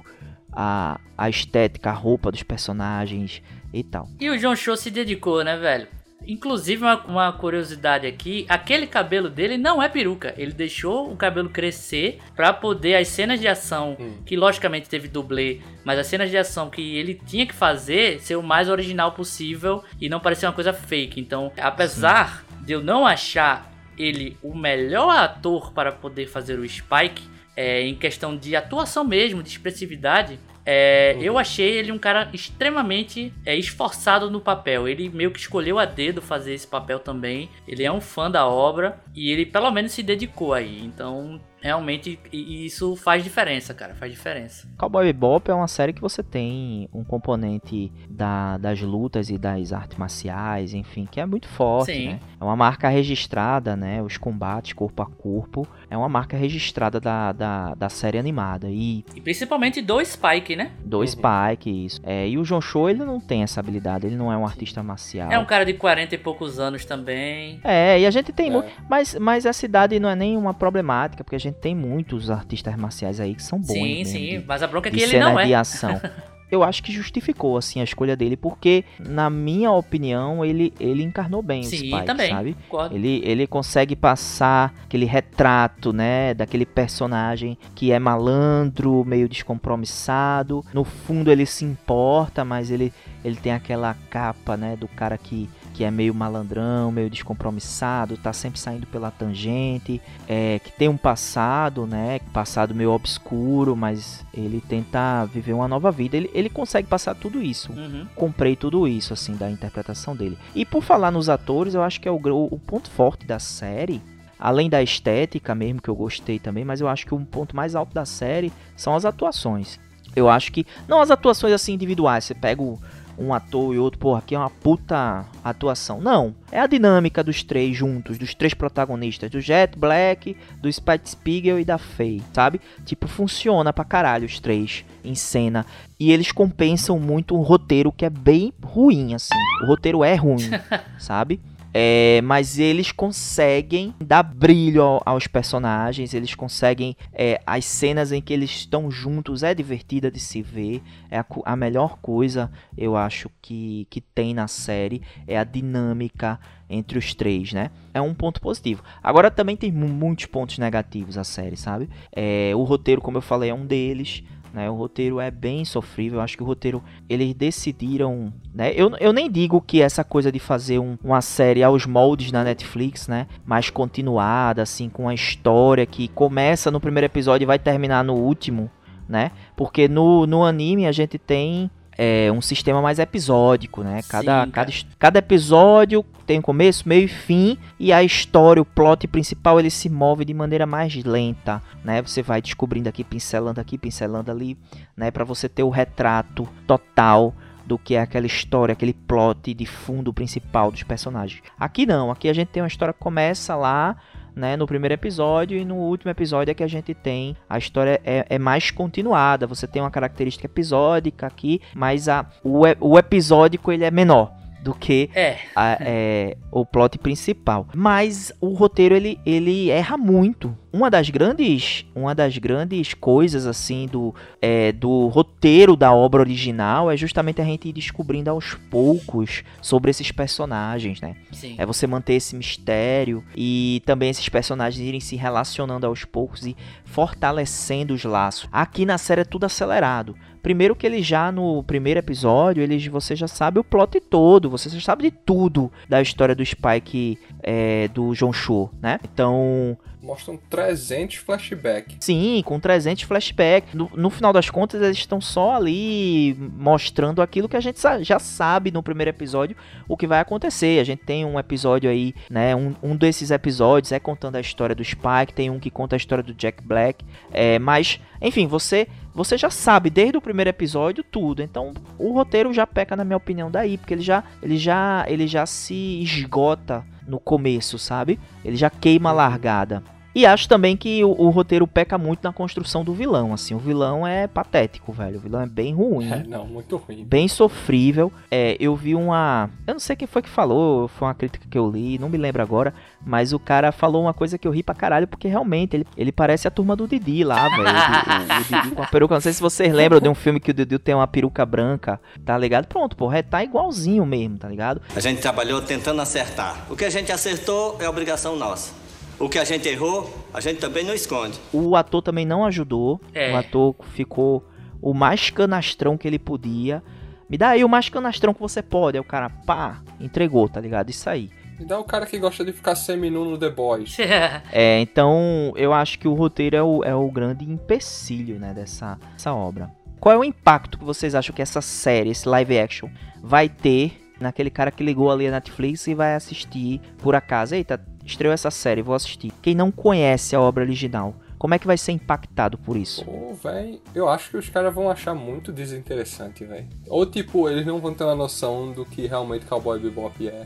a, a estética, a roupa dos personagens e tal. E o John Cho se dedicou, né, velho? Inclusive, uma, uma curiosidade aqui: aquele cabelo dele não é peruca. Ele deixou o cabelo crescer pra poder as cenas de ação, que logicamente teve dublê, mas as cenas de ação que ele tinha que fazer ser o mais original possível e não parecer uma coisa fake. Então, apesar de eu não achar ele o melhor ator para poder fazer o Spike, é, em questão de atuação mesmo, de expressividade, é, eu achei ele um cara extremamente é, esforçado no papel. Ele meio que escolheu a dedo fazer esse papel também. Ele é um fã da obra e ele pelo menos se dedicou aí. Então, realmente, isso faz diferença, cara. Faz diferença. Cowboy Bebop é uma série que você tem um componente da- das lutas e das artes marciais, enfim, que é muito forte, Sim. né? É uma marca registrada, né? Os combates corpo a corpo é uma marca registrada da, da, da série animada. E E principalmente do Spike, né? do Spike, isso. É, e o John Cho, ele não tem essa habilidade, ele não é um artista marcial. É um cara de 40 e poucos anos também. É, e a gente tem É. muito. Mas, mas essa idade não é nenhuma problemática, porque a gente tem muitos artistas marciais aí que são bons. sim, sim. de- Mas a bronca é que ele não é. de ação. [laughs] Eu acho que justificou assim a escolha dele, porque na minha opinião ele, ele encarnou bem o Sim, Spike, também. sabe? Concordo. Ele, ele consegue passar aquele retrato, né, daquele personagem que é malandro, meio descompromissado. No fundo ele se importa, mas ele, ele tem aquela capa, né, do cara que, que é meio malandrão, meio descompromissado, tá sempre saindo pela tangente, é, que tem um passado, né, passado meio obscuro, mas ele tenta viver uma nova vida. Ele, ele consegue passar tudo isso Uhum. comprei tudo isso, assim, da interpretação dele. E por falar nos atores, eu acho que é o, o ponto forte da série, além da estética mesmo, que eu gostei também, mas eu acho que um ponto mais alto da série são as atuações. Eu acho que, não as atuações assim individuais, você pega o- um ator e outro, porra, aqui é uma puta atuação. Não, é a dinâmica dos três juntos, dos três protagonistas, do Jet Black, do Spike Spiegel e da Faye, sabe? Tipo, funciona pra caralho os três em cena. E eles compensam muito um roteiro que é bem ruim, assim. O roteiro é ruim, [laughs] sabe? É, mas eles conseguem dar brilho ao- aos personagens, eles conseguem. é, as cenas em que eles estão juntos é divertida de se ver. É a, a melhor coisa, eu acho, que, que tem na série. É a dinâmica entre os três, né? É um ponto positivo. Agora também tem mu- muitos pontos negativos a série, sabe? É, o roteiro, como eu falei, é um deles. Né, o roteiro é bem sofrível. Eu acho que o roteiro eles decidiram, né? Eu, eu nem digo que essa coisa de fazer um- uma série aos moldes na Netflix, né? Mais continuada, assim, com uma história que começa no primeiro episódio e vai terminar no último, né? Porque no, no anime a gente tem é, um sistema mais episódico, né? Cada, Sim, cada, cada episódio tem começo, meio e fim, e a história, o plot principal, ele se move de maneira mais lenta, né? Você vai descobrindo aqui, pincelando aqui, pincelando ali, né? Para você ter o retrato total do que é aquela história, aquele plot de fundo principal dos personagens. Aqui não, aqui a gente tem uma história que começa lá, né, no primeiro episódio e no último episódio é que a gente tem a história é, é mais continuada. Você tem uma característica episódica aqui, mas a, o, o episódico ele é menor do que É, a- é, o plot principal. Mas o roteiro ele, ele erra muito. Uma das grandes, uma das grandes coisas assim do, é, do roteiro da obra original é justamente a gente ir descobrindo aos poucos sobre esses personagens, né? sim. É você manter esse mistério e também esses personagens irem se relacionando aos poucos e fortalecendo os laços. Aqui na série é tudo acelerado. Primeiro que ele já no primeiro episódio, ele, você já sabe o plot todo, você já sabe de tudo da história do Spike é, do John Cho, né? Então, Mostram 300 flashbacks. Sim, com 300 flashbacks. No, no, final das contas, eles estão só ali mostrando aquilo que a gente já sabe no primeiro episódio o que vai acontecer. A gente tem um episódio aí, né? Um, um desses episódios é contando a história do Spike, tem um que conta a história do Jack Black. É, mas, enfim, você você já sabe desde o primeiro episódio tudo. Então, o roteiro já peca, na minha opinião, daí, porque ele já, ele já, ele já se esgota no começo, sabe? Ele já queima a largada. E acho também que o, o, roteiro peca muito na construção do vilão, assim. O vilão é patético, velho. O vilão é bem ruim. É, não, muito ruim. Bem sofrível. É, eu vi uma... Eu não sei quem foi que falou, foi uma crítica que eu li, não me lembro agora. Mas o cara falou uma coisa que eu ri pra caralho, porque realmente ele, ele parece a turma do Didi lá, velho. O, o, o, Didi com a peruca. Não sei se vocês lembram de um filme que o Didi tem uma peruca branca, tá ligado? Pronto, porra, é, tá igualzinho mesmo, tá ligado? A gente trabalhou tentando acertar. O que a gente acertou é obrigação nossa. O que a gente errou, a gente também não esconde. O ator também não ajudou. É. O ator ficou o mais canastrão que ele podia. Me dá aí o mais canastrão que você pode. Aí o cara, pá, entregou, tá ligado? Isso aí. Me dá o cara que gosta de ficar semi-nu no The Boys. [laughs] é, então eu acho que o roteiro é o, é o grande empecilho, né, dessa, dessa obra. Qual é o impacto que vocês acham que essa série, esse live action, vai ter naquele cara que ligou ali a Netflix e vai assistir por acaso? Eita, estreou essa série, vou assistir. Quem não conhece a obra original, como é que vai ser impactado por isso? Pô, velho, eu acho que os caras vão achar muito desinteressante, velho. Ou tipo, eles não vão ter uma noção do que realmente Cowboy Bebop é.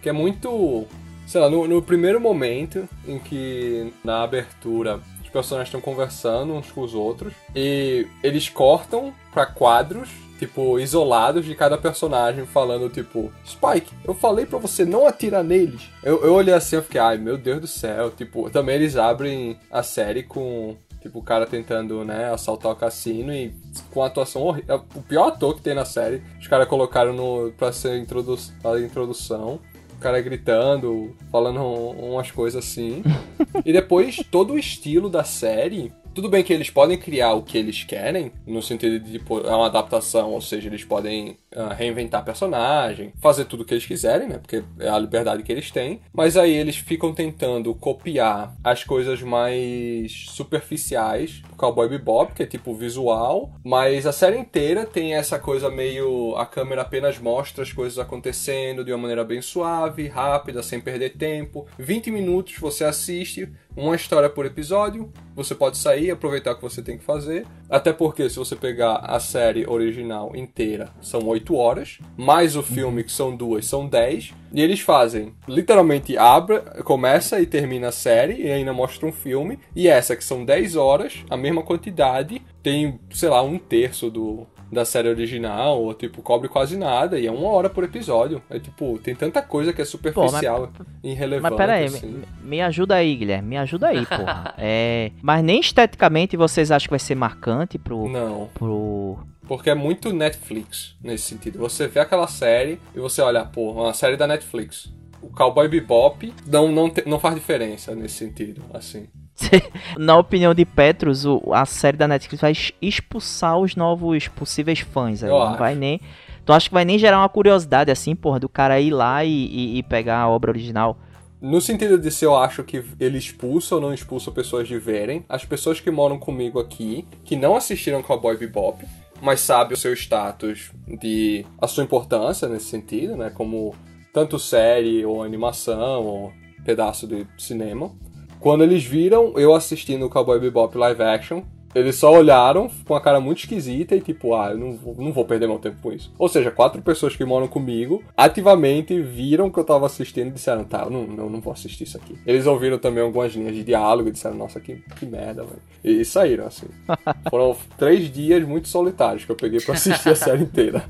Que é muito. Sei lá, no, no primeiro momento em que na abertura os personagens estão conversando uns com os outros e eles cortam para quadros tipo, isolados de cada personagem falando, tipo, Spike, eu falei para você não atirar neles. Eu, eu olhei assim e fiquei, ai meu Deus do céu. Tipo, também eles abrem a série com. Tipo, o cara tentando, né, assaltar o cassino e com a atuação horrível. É o pior ator que tem na série. Os caras colocaram no, pra ser introdu a introdução o cara gritando, falando umas coisas assim. [laughs] e depois todo o estilo da série tudo bem que eles podem criar o que eles querem, no sentido de tipo, é uma adaptação, ou seja, eles podem uh, reinventar personagem, fazer tudo o que eles quiserem, né? Porque é a liberdade que eles têm. Mas aí eles ficam tentando copiar as coisas mais superficiais Cowboy Bebop, que é tipo visual, mas a série inteira tem essa coisa meio a câmera apenas mostra as coisas acontecendo de uma maneira bem suave, rápida, sem perder tempo. 20 minutos você assiste uma história por episódio, você pode sair aproveitar o que você tem que fazer. Até porque, se você pegar a série original inteira, são 8 horas, mais o filme, que são duas, são 10. E eles fazem, literalmente, abre, começa e termina a série, e ainda mostra um filme. E essa, que são 10 horas, a quantidade, tem, sei lá, um terço do, da série original, ou tipo, cobre quase nada, e é uma hora por episódio. É tipo, tem tanta coisa que é superficial, mas, irrelevante. Mas pera aí, assim. me, me, ajuda aí, Guilherme, me ajuda aí, porra. [laughs] é, mas nem esteticamente vocês acham que vai ser marcante pro. Não. Pro. Porque é muito Netflix nesse sentido. Você vê aquela série e você olha, pô, uma série da Netflix. O Cowboy Bebop não, não, te, não faz diferença nesse sentido, assim. [laughs] Na opinião de Petros, a série da Netflix vai expulsar os novos possíveis fãs. Aí. Não vai nem. Tu acha que vai nem gerar uma curiosidade assim, porra, do cara ir lá e, e, e pegar a obra original? No sentido de se eu acho que ele expulsa ou não expulsa pessoas de verem, as pessoas que moram comigo aqui, que não assistiram Cowboy Bebop, mas sabem o seu status de a sua importância nesse sentido, né, como tanto série ou animação ou pedaço de cinema, quando eles viram eu assistindo o Cowboy Bebop live action, eles só olharam com uma cara muito esquisita e tipo, ah, eu não vou, não vou perder meu tempo com isso. Ou seja, quatro pessoas que moram comigo ativamente viram que eu tava assistindo e disseram, tá, eu não, eu não vou assistir isso aqui. Eles ouviram também algumas linhas de diálogo e disseram, nossa, que, que merda, velho. E, e saíram, assim. [laughs] Foram três dias muito solitários que eu peguei pra assistir a [laughs] série inteira.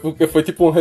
Porque foi tipo um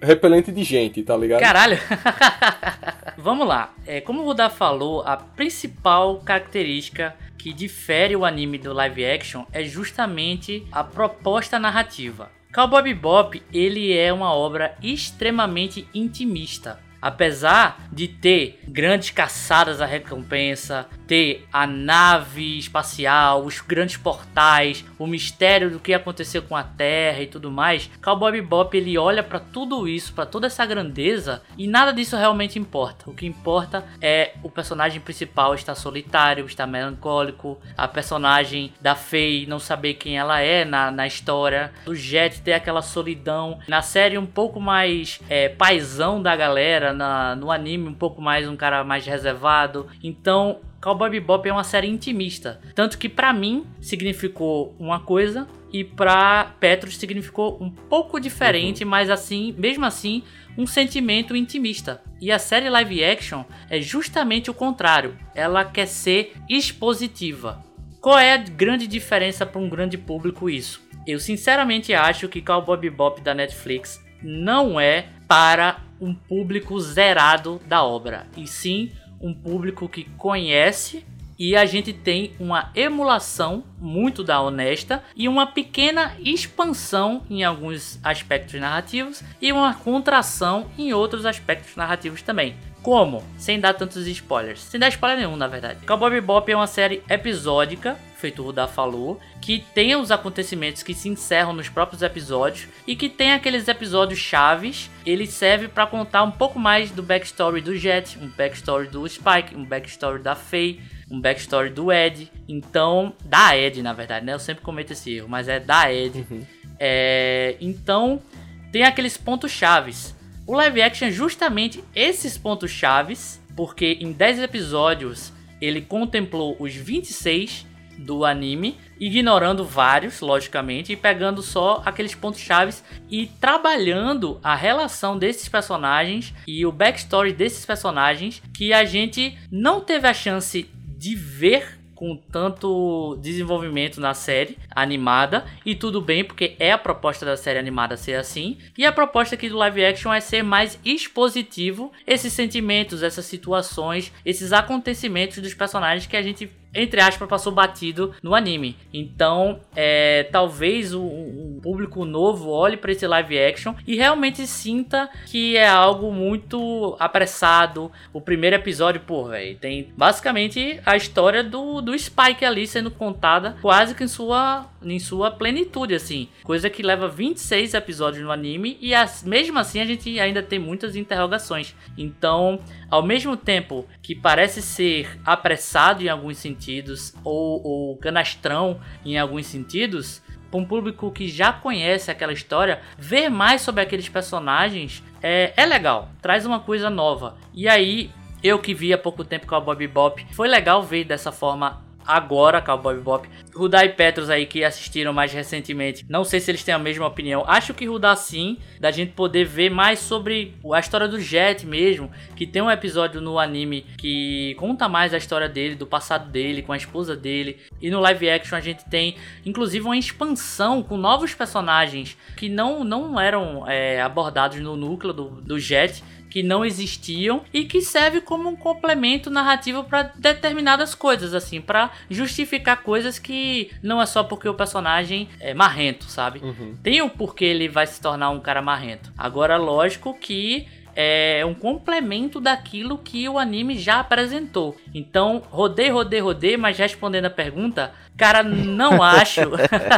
repelente de gente, tá ligado? Caralho! [laughs] Vamos lá. É, como o Rudá falou, a principal característica que difere o anime do live action é justamente a proposta narrativa. Cowboy Bebop, ele é uma obra extremamente intimista. apesar de ter grandes caçadas à recompensa, ter a nave espacial, os grandes portais, o mistério do que aconteceu com a Terra e tudo mais, Cowboy Bebop ele olha para tudo isso, para toda essa grandeza e nada disso realmente importa. O que importa é o personagem principal estar solitário, estar melancólico, a personagem da Faye não saber quem ela é na, na história, do Jet ter aquela solidão, na série um pouco mais é, paisão da galera, na, no anime um pouco mais um cara mais reservado. Então Cowboy Bebop é uma série intimista, tanto que para mim significou uma coisa e para Petros significou um pouco diferente, uhum. mas assim, mesmo assim, um sentimento intimista. E a série live action é justamente o contrário. Ela quer ser expositiva. Qual é a grande diferença para um grande público isso? Eu sinceramente acho que Cowboy Bebop da Netflix não é para um público zerado da obra, e sim um público que conhece e a gente tem uma emulação muito da honesta e uma pequena expansão em alguns aspectos narrativos e uma contração em outros aspectos narrativos também. Como? Sem dar tantos spoilers. Sem dar spoiler nenhum, na verdade. Cowboy Bebop é uma série episódica, feito o Rudá falou, que tem os acontecimentos que se encerram nos próprios episódios e que tem aqueles episódios chaves. Ele serve para contar um pouco mais do backstory do Jet, um backstory do Spike, um backstory da Faye, um backstory do Ed. Então, da Ed, na verdade, né? Eu sempre cometo esse erro, mas é da Ed. Uhum. É, então, tem aqueles pontos chaves. O live action é justamente esses pontos chaves, porque em 10 episódios ele contemplou os 26 do anime, ignorando vários, logicamente, e pegando só aqueles pontos chaves e trabalhando a relação desses personagens e o backstory desses personagens que a gente não teve a chance de ver com tanto desenvolvimento na série animada. E tudo bem porque é a proposta da série animada ser assim. E a proposta aqui do live action é ser mais expositivo esses sentimentos, essas situações, esses acontecimentos dos personagens que a gente entre aspas, passou batido no anime. Então, é, talvez o, o público novo olhe para esse live action e realmente sinta que é algo muito apressado. O primeiro episódio, pô, velho, tem basicamente a história do, do Spike ali sendo contada quase que em sua, em sua plenitude, assim. Coisa que leva 26 episódios no anime e as, mesmo assim a gente ainda tem muitas interrogações. Então, ao mesmo tempo que parece ser apressado em alguns sentidos ou, ou canastrão em alguns sentidos, para um público que já conhece aquela história, ver mais sobre aqueles personagens é, é legal, traz uma coisa nova. E aí, eu que vi há pouco tempo com a Bob Bop, foi legal ver dessa forma agora Cowboy Bebop. Rudá e Petros aí que assistiram mais recentemente, não sei se eles têm a mesma opinião. Acho que Rudá sim, da gente poder ver mais sobre a história do Jet mesmo, que tem um episódio no anime que conta mais a história dele, do passado dele, com a esposa dele. E no live action a gente tem, inclusive, uma expansão com novos personagens que não, não eram é, abordados no núcleo do, do Jet que não existiam e que serve como um complemento narrativo para determinadas coisas, assim, para justificar coisas que não é só porque o personagem é marrento, sabe? Uhum. Tem o porquê ele vai se tornar um cara marrento. Agora, lógico que é um complemento daquilo que o anime já apresentou. Então, rodei, rodei, rodei, mas respondendo a pergunta, cara, não [laughs] acho.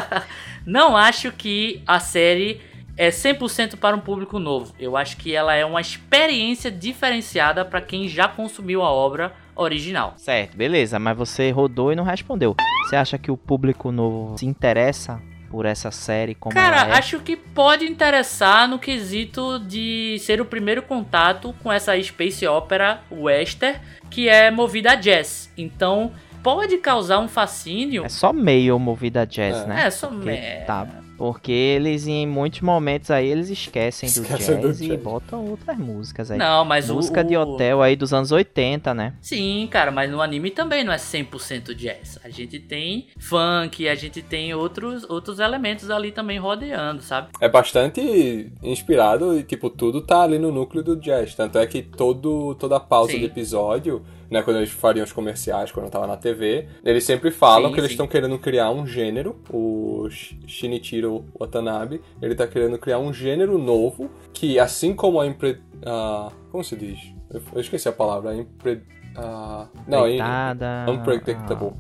[laughs] não acho que a série é 100% para um público novo. Eu acho que ela é uma experiência diferenciada para quem já consumiu a obra original. Certo, beleza, mas você rodou e não respondeu. Você acha que o público novo se interessa por essa série como Cara, é? acho que pode interessar no quesito de ser o primeiro contato com essa space opera western que é movida a jazz. Então, pode causar um fascínio. É só meio movida a jazz, é. né? É, só meio. Tá porque eles, em muitos momentos aí, eles esquecem, esquecem do, jazz do e botam outras músicas aí. Não, mas Música o, de hotel aí dos anos 80, né? Sim, cara, mas no anime também não é 100% jazz. A gente tem funk, a gente tem outros, outros elementos ali também rodeando, sabe? É bastante inspirado e, tipo, tudo tá ali no núcleo do jazz. Tanto é que todo, toda a pausa Sim. do episódio né, quando eles fariam os comerciais, quando tava na TV, eles sempre falam Sim, que eles sim. estão querendo criar um gênero, o Sh- Shinichiro Watanabe, ele tá querendo criar um gênero novo, que assim como a impre... ah, como se diz? Eu, eu esqueci a palavra, impre... ah, não, in- unpredictable.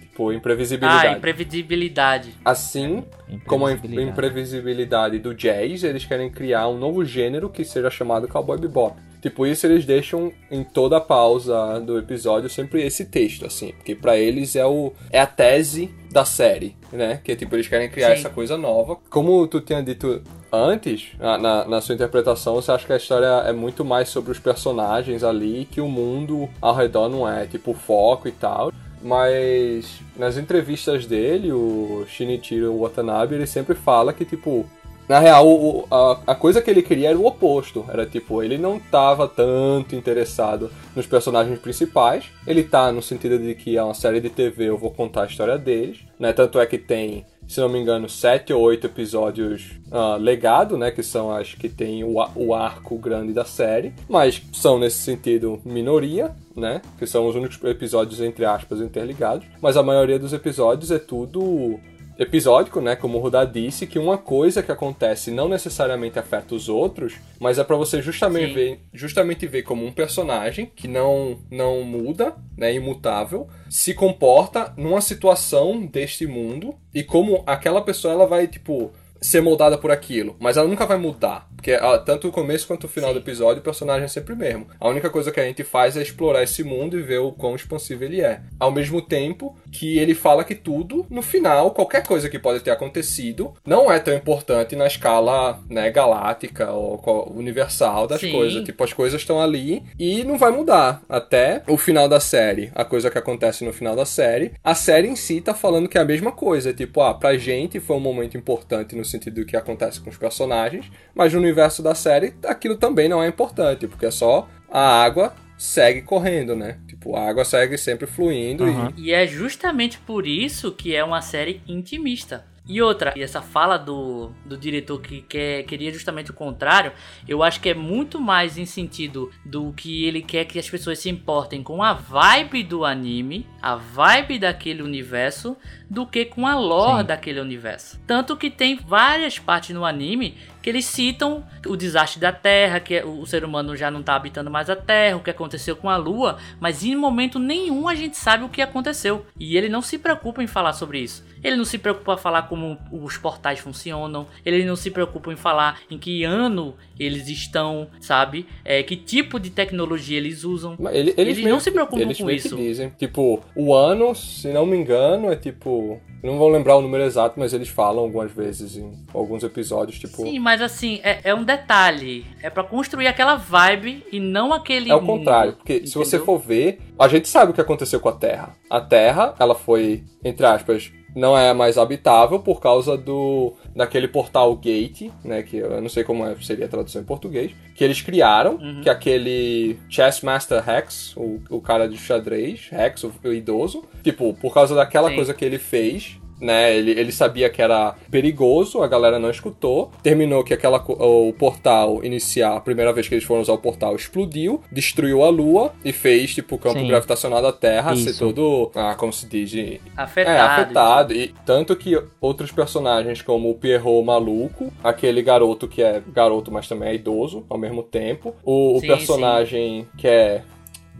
Tipo, Ah, imprevisibilidade. imprevisibilidade. Assim como a im- imprevisibilidade. imprevisibilidade do jazz, eles querem criar um novo gênero que seja chamado cowboy bebop. Tipo, isso eles deixam em toda a pausa do episódio sempre esse texto, assim, porque pra eles é o é a tese da série, né? Que tipo eles querem criar Sim. essa coisa nova. Como tu tinha dito antes, na, na, na sua interpretação, você acha que a história é muito mais sobre os personagens ali, que o mundo ao redor não é, tipo, o foco e tal. Mas nas entrevistas dele, o Shinichiro Watanabe, ele sempre fala que, tipo, na real, o- a, a coisa que ele queria era o oposto. Era tipo, ele não tava tanto interessado nos personagens principais. Ele tá no sentido de que é uma série de TV, eu vou contar a história deles. Né? Tanto é que tem, se não me engano, sete ou oito episódios ah, legado, né? Que são as que tem o, o arco grande da série. Mas são, nesse sentido, minoria, né? Que são os únicos episódios, entre aspas, interligados. Mas a maioria dos episódios é tudo episódico, né? Como o Rudá disse, que uma coisa que acontece não necessariamente afeta os outros, mas é pra você justamente Sim. ver, justamente ver como um personagem que não não muda, né, imutável, se comporta numa situação deste mundo e como aquela pessoa ela vai tipo ser moldada por aquilo, mas ela nunca vai mudar, porque ah, tanto o começo quanto o final do episódio o personagem é sempre o mesmo. A única coisa que a gente faz é explorar esse mundo e ver o quão expansível ele é. Ao mesmo tempo que ele fala que tudo, no final, qualquer coisa que pode ter acontecido, não é tão importante na escala né, galáctica ou universal das Sim. coisas. Tipo, as coisas estão ali e não vai mudar até o final da série. A coisa que acontece no final da série. A série em si tá falando que é a mesma coisa. Tipo, ah, pra gente foi um momento importante no sentido do que acontece com os personagens, mas no universo da série aquilo também não é importante, porque é só a água segue correndo, né? Tipo, a água segue sempre fluindo Aham. e E é justamente por isso que é uma série intimista. E outra, e essa fala do, do diretor que quer, queria justamente o contrário, eu acho que é muito mais em sentido do que ele quer que as pessoas se importem com a vibe do anime, a vibe daquele universo, do que com a lore Sim. daquele universo. Tanto que tem várias partes no anime que eles citam o desastre da Terra, que é- o ser humano já não tá habitando mais a Terra, o que aconteceu com a Lua, mas em momento nenhum a gente sabe o que aconteceu. E ele não se preocupa em falar sobre isso. Ele não se preocupa em falar como os portais funcionam, ele não se preocupa em falar em que ano eles estão, sabe? É, que tipo de tecnologia eles usam. Ele- eles, Eles não se preocupam eles com meio que isso. dizem. Tipo, o ano, se não me engano, é tipo. Não vou lembrar o número exato, mas eles falam algumas vezes em alguns episódios, tipo. Sim, mas assim, é, é um detalhe. É pra construir aquela vibe e não aquele. É o contrário, porque se você entendeu? for ver, a gente sabe o que aconteceu com a Terra. A Terra, ela foi, entre aspas, não é mais habitável por causa do daquele portal Gate, né, que eu não sei como é- seria a tradução em português, que eles criaram, Uhum. que é aquele Chessmaster Rex, o, o cara de xadrez, Rex, o, o idoso, tipo, por causa daquela Sim. coisa que ele fez, né? Ele, ele sabia que era perigoso, a galera não escutou. Terminou que aquela, o portal inicial, a primeira vez que eles foram usar o portal, explodiu, destruiu a lua e fez, tipo, o campo Sim. gravitacional da Terra ser Isso. todo, ah, como se diz, de- Afetado. é, afetado. E tanto que outros personagens, como o Pierrot maluco, aquele garoto que é garoto, mas também é idoso ao mesmo tempo, o, o Sim, personagem que é.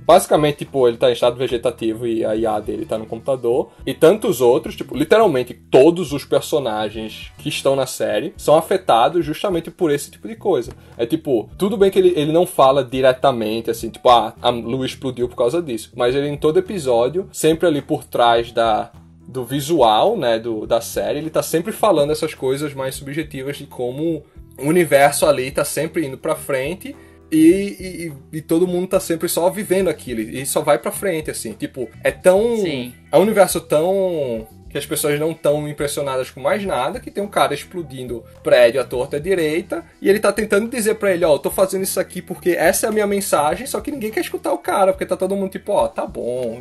Basicamente, tipo, ele tá em estado vegetativo e a IA dele tá no computador. E tantos outros, tipo, literalmente todos os personagens que estão na série são afetados justamente por esse tipo de coisa. É tipo, tudo bem que ele, ele não fala diretamente, assim, tipo, ah, a lua explodiu por causa disso. Mas ele em todo episódio, sempre ali por trás da, do visual, né, do, da série, ele tá sempre falando essas coisas mais subjetivas de como o universo ali tá sempre indo pra frente e, e, e todo mundo tá sempre só vivendo aquilo e só vai pra frente, assim. Tipo, é tão. Sim. É um universo tão. que as pessoas não estão impressionadas com mais nada, que tem um cara explodindo prédio à torta à direita, e ele tá tentando dizer pra ele, ó, eu tô fazendo isso aqui porque essa é a minha mensagem, só que ninguém quer escutar o cara, porque tá todo mundo tipo, ó, tá bom,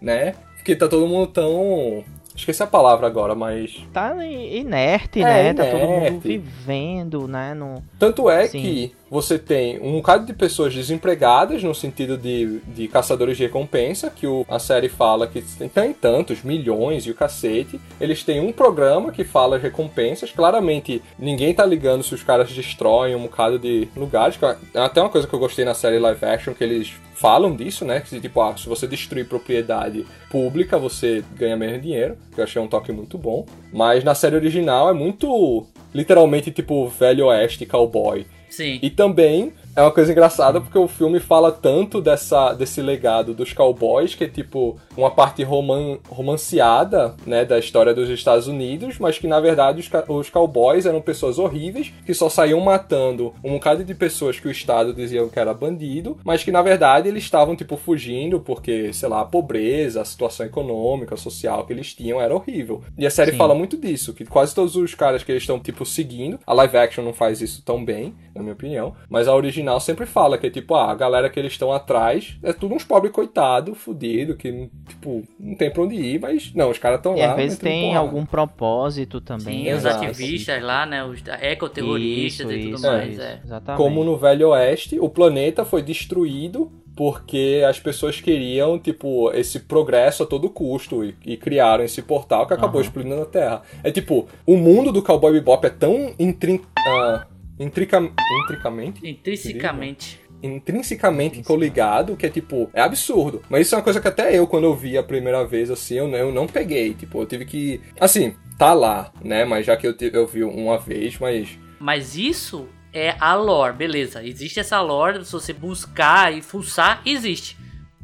né? Porque tá todo mundo tão. Esqueci a palavra agora, mas. Tá inerte, É, né? Tá todo mundo inerte. vivendo, né? No... Tanto é Sim. que você tem um bocado de pessoas desempregadas, no sentido de, de caçadores de recompensa, que o, a série fala que tem, tantos, milhões e o cacete. Eles têm um programa que fala as recompensas. Claramente, ninguém tá ligando se os caras destroem um bocado de lugares. É até uma coisa que eu gostei na série live action, que eles falam disso, né? Que tipo, ah, se você destruir propriedade pública, você ganha menos dinheiro. Que eu achei um toque muito bom. Mas na série original é muito literalmente tipo velho oeste cowboy. Sim. E também é uma coisa engraçada porque o filme fala tanto dessa, desse legado dos cowboys, que é tipo uma parte roman, romanceada, né, da história dos Estados Unidos, mas que na verdade os, os cowboys eram pessoas horríveis que só saíam matando um bocado de pessoas que o Estado dizia que era bandido, mas que na verdade eles estavam tipo fugindo porque, sei lá, a pobreza, a situação econômica, social que eles tinham era horrível. E a série Sim. fala muito disso, que quase todos os caras que eles estão tipo seguindo, a live action não faz isso tão bem, na minha opinião, mas a original original sempre fala que é tipo, ah, a galera que eles estão atrás é tudo uns pobres coitado, fudido, que tipo, não tem pra onde ir, mas não, os caras estão lá. E às vezes tem algum propósito também. Sim, os ativistas lá, né, os ecoterroristas isso, e tudo isso, mais. É. Exatamente. Como no Velho Oeste, o planeta foi destruído porque as pessoas queriam, tipo, esse progresso a todo custo e, e criaram esse portal que acabou uhum. explodindo na Terra. É tipo, o mundo do Cowboy Bebop é tão intrin... Uh, intrica, intricamente. Intrinsecamente. Intrinsecamente coligado, que é tipo, é absurdo. Mas isso é uma coisa que até eu, quando eu vi a primeira vez, assim, eu não, eu não peguei. Tipo, eu tive que. Assim, tá lá, né? Mas já que eu, eu vi uma vez, mas. Mas isso é a lore, beleza. Existe essa lore, se você buscar e fuçar, existe.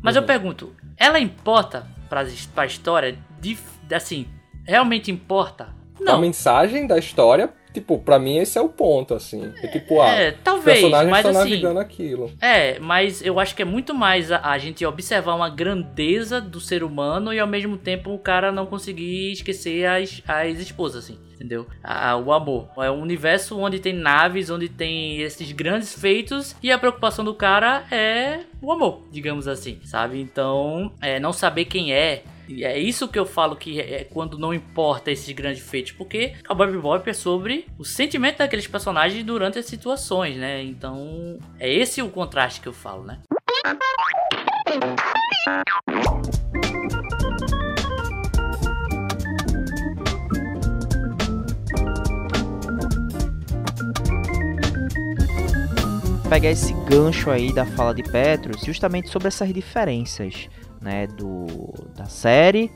Mas uhum. eu pergunto, ela importa pra, pra história? De, assim, realmente importa? Não. A mensagem da história Tipo, pra mim esse é o ponto, assim. É tipo, ah, é, talvez, personagens mas estão assim, navegando aquilo. É, mas eu acho que é muito mais a, a, gente observar uma grandeza do ser humano e ao mesmo tempo o cara não conseguir esquecer as, as esposas, assim. Entendeu? A, o amor. É um universo onde tem naves, onde tem esses grandes feitos e a preocupação do cara é o amor, digamos assim, sabe? Então, é, não saber quem é, é isso que eu falo que é quando não importa esses grandes feitos, porque Cowboy Bebop é sobre o sentimento daqueles personagens durante as situações, né? Então, é esse o contraste que eu falo, né? Pegar esse gancho aí da fala de Petros justamente sobre essas diferenças né, do, da série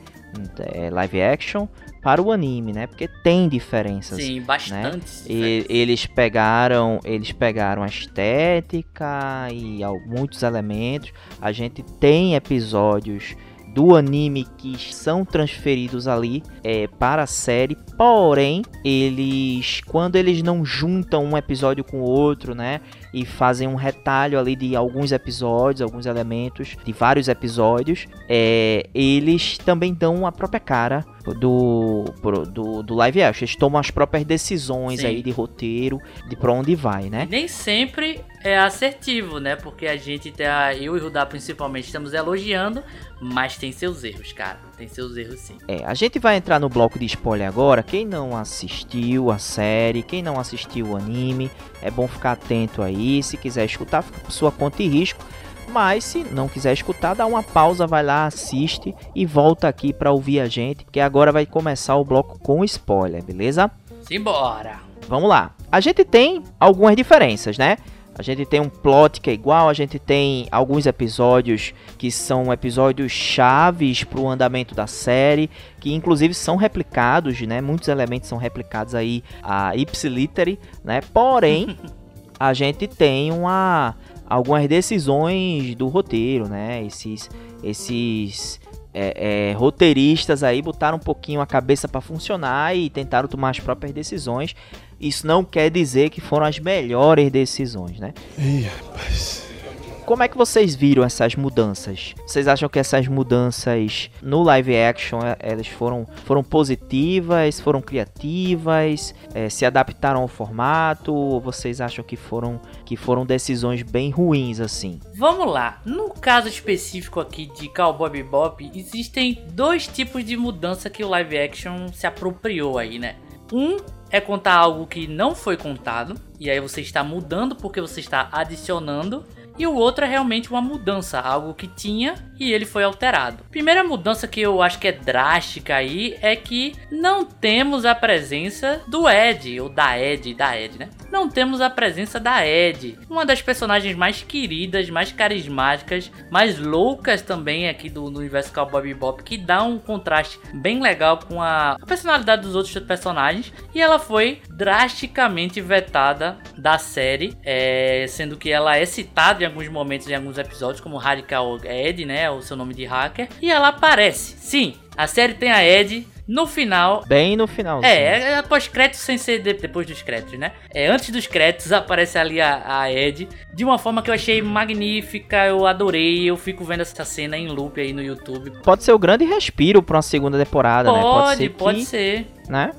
é, live action para o anime, né? Porque tem diferenças. Sim, bastante. Né? E, eles pegaram, eles pegaram a estética e muitos elementos. A gente tem episódios do anime que são transferidos ali é, para a série, porém eles quando eles não juntam um episódio com o outro, né, e fazem um retalho ali de alguns episódios, alguns elementos de vários episódios, é, eles também dão a própria cara do, do, do live action. Eles tomam as próprias decisões Sim. aí de roteiro, de pra onde vai, né? Nem sempre é assertivo, né? Porque a gente, tá, eu e o Rudá principalmente, estamos elogiando, mas tem seus erros, cara. Tem seus erros sim. É, a gente vai entrar no bloco de spoiler agora. Quem não assistiu a série, quem não assistiu o anime, é bom ficar atento aí. Se quiser escutar, fica por sua conta e risco. Mas se não quiser escutar, dá uma pausa, vai lá, assiste e volta aqui para ouvir a gente, que agora vai começar o bloco com spoiler, beleza? Simbora! Vamos lá. A gente tem algumas diferenças, né? A gente tem um plot que é igual, a gente tem alguns episódios que são episódios chaves para o andamento da série, que inclusive são replicados, né? Muitos elementos são replicados aí a ipsiliteri, né? Porém, [laughs] a gente tem uma algumas decisões do roteiro, né? Esses, esses é, é, roteiristas aí botaram um pouquinho a cabeça para funcionar e tentaram tomar as próprias decisões. Isso não quer dizer que foram as melhores decisões, né? Ih, rapaz. Como é que vocês viram essas mudanças? Vocês acham que essas mudanças no live action é, elas foram, foram positivas, foram criativas, é, se adaptaram ao formato? Ou vocês acham que foram, que foram decisões bem ruins assim? Vamos lá. No caso específico aqui de Cowboy Bebop, existem dois tipos de mudança que o live action se apropriou aí, né? Um é contar algo que não foi contado, e aí você está mudando porque você está adicionando. E o outro é realmente uma mudança, algo que tinha e ele foi alterado. Primeira mudança que eu acho que é drástica aí é que não temos a presença do Ed, ou da Ed, da Ed, né? Não temos a presença da Ed, uma das personagens mais queridas, mais carismáticas, mais loucas também aqui do, do universo Cowboy Bebop, que dá um contraste bem legal com a, personalidade dos outros personagens. E ela foi drasticamente vetada da série, é, sendo que ela é citada alguns momentos, em alguns episódios, como Radical Ed, né? O seu nome de hacker. E ela aparece. Sim, a série tem a Ed. No final. Bem no final. É, é pós-créditos sem ser de, depois dos créditos, né? É, antes dos créditos aparece ali a, a Ed. De uma forma que eu achei magnífica, eu adorei. Eu fico vendo essa cena em loop aí no YouTube. Pode ser o grande respiro pra uma segunda temporada, pode, né? Pode ser. Pode ser. Né?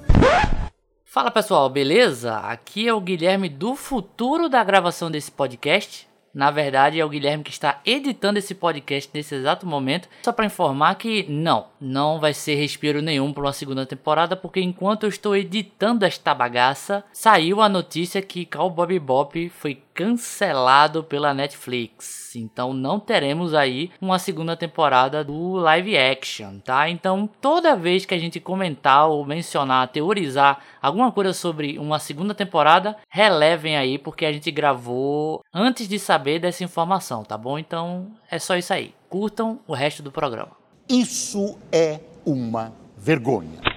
Fala pessoal, beleza? Aqui é o Guilherme do futuro da gravação desse podcast. Na verdade, é o Guilherme que está editando esse podcast nesse exato momento. Só para informar que não, não vai ser respiro nenhum para uma segunda temporada, porque enquanto eu estou editando esta bagaça, saiu a notícia que Cowboy Bebop foi cancelado pela Netflix. Então não teremos aí uma segunda temporada do live action, tá? Então toda vez que a gente comentar ou mencionar, teorizar alguma coisa sobre uma segunda temporada, relevem aí porque a gente gravou antes de saber dessa informação, tá bom? Então é só isso aí. Curtam o resto do programa. Isso é uma vergonha.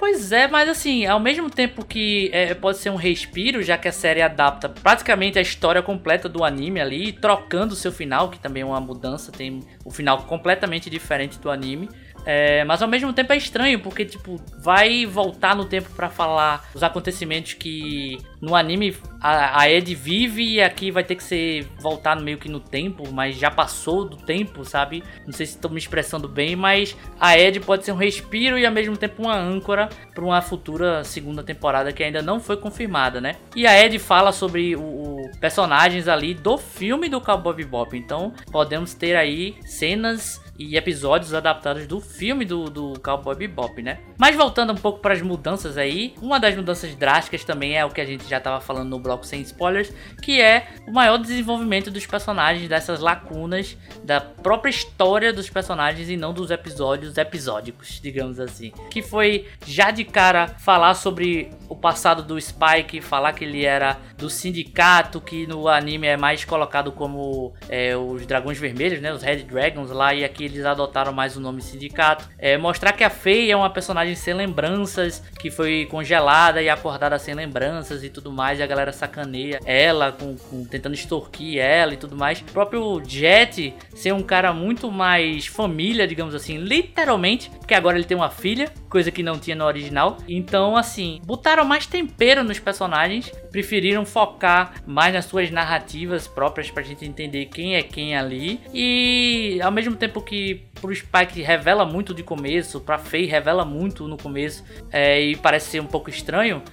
Pois é, mas assim, ao mesmo tempo que é, pode ser um respiro, já que a série adapta praticamente a história completa do anime ali, trocando o seu final, que também é uma mudança, tem o final completamente diferente do anime. É, mas ao mesmo tempo é estranho, porque, tipo, vai voltar no tempo para falar os acontecimentos que no anime a, a Ed vive e aqui vai ter que ser voltar meio que no tempo, mas já passou do tempo, sabe? Não sei se estou me expressando bem, mas a Ed pode ser um respiro e ao mesmo tempo uma âncora para uma futura segunda temporada que ainda não foi confirmada, né? E a Ed fala sobre o, o personagens ali do filme do Cowboy Bebop, então podemos ter aí cenas e episódios adaptados do filme do, do Cowboy Bebop, né? Mas voltando um pouco para as mudanças aí, uma das mudanças drásticas também é o que a gente já estava falando no bloco sem spoilers, que é o maior desenvolvimento dos personagens, dessas lacunas da própria história dos personagens e não dos episódios episódicos, digamos assim. Que foi já de cara falar sobre o passado do Spike, falar que ele era do sindicato, que no anime é mais colocado como é, os dragões vermelhos, né? Os Red Dragons lá, e aqui eles adotaram mais o nome sindicato. É, mostrar que a Faye é uma personagem sem lembranças, que foi congelada e acordada sem lembranças e tudo mais, e a galera sacaneia ela, com, com, tentando extorquir ela e tudo mais. O próprio Jet ser um cara muito mais família, digamos assim, literalmente, porque agora ele tem uma filha, coisa que não tinha no original. Então, assim, botaram mais tempero nos personagens, preferiram focar mais nas suas narrativas próprias pra gente entender quem é quem ali. E ao mesmo tempo que pro Spike revela muito de começo, pra Faye revela muito no começo, é, e parece ser um pouco estranho.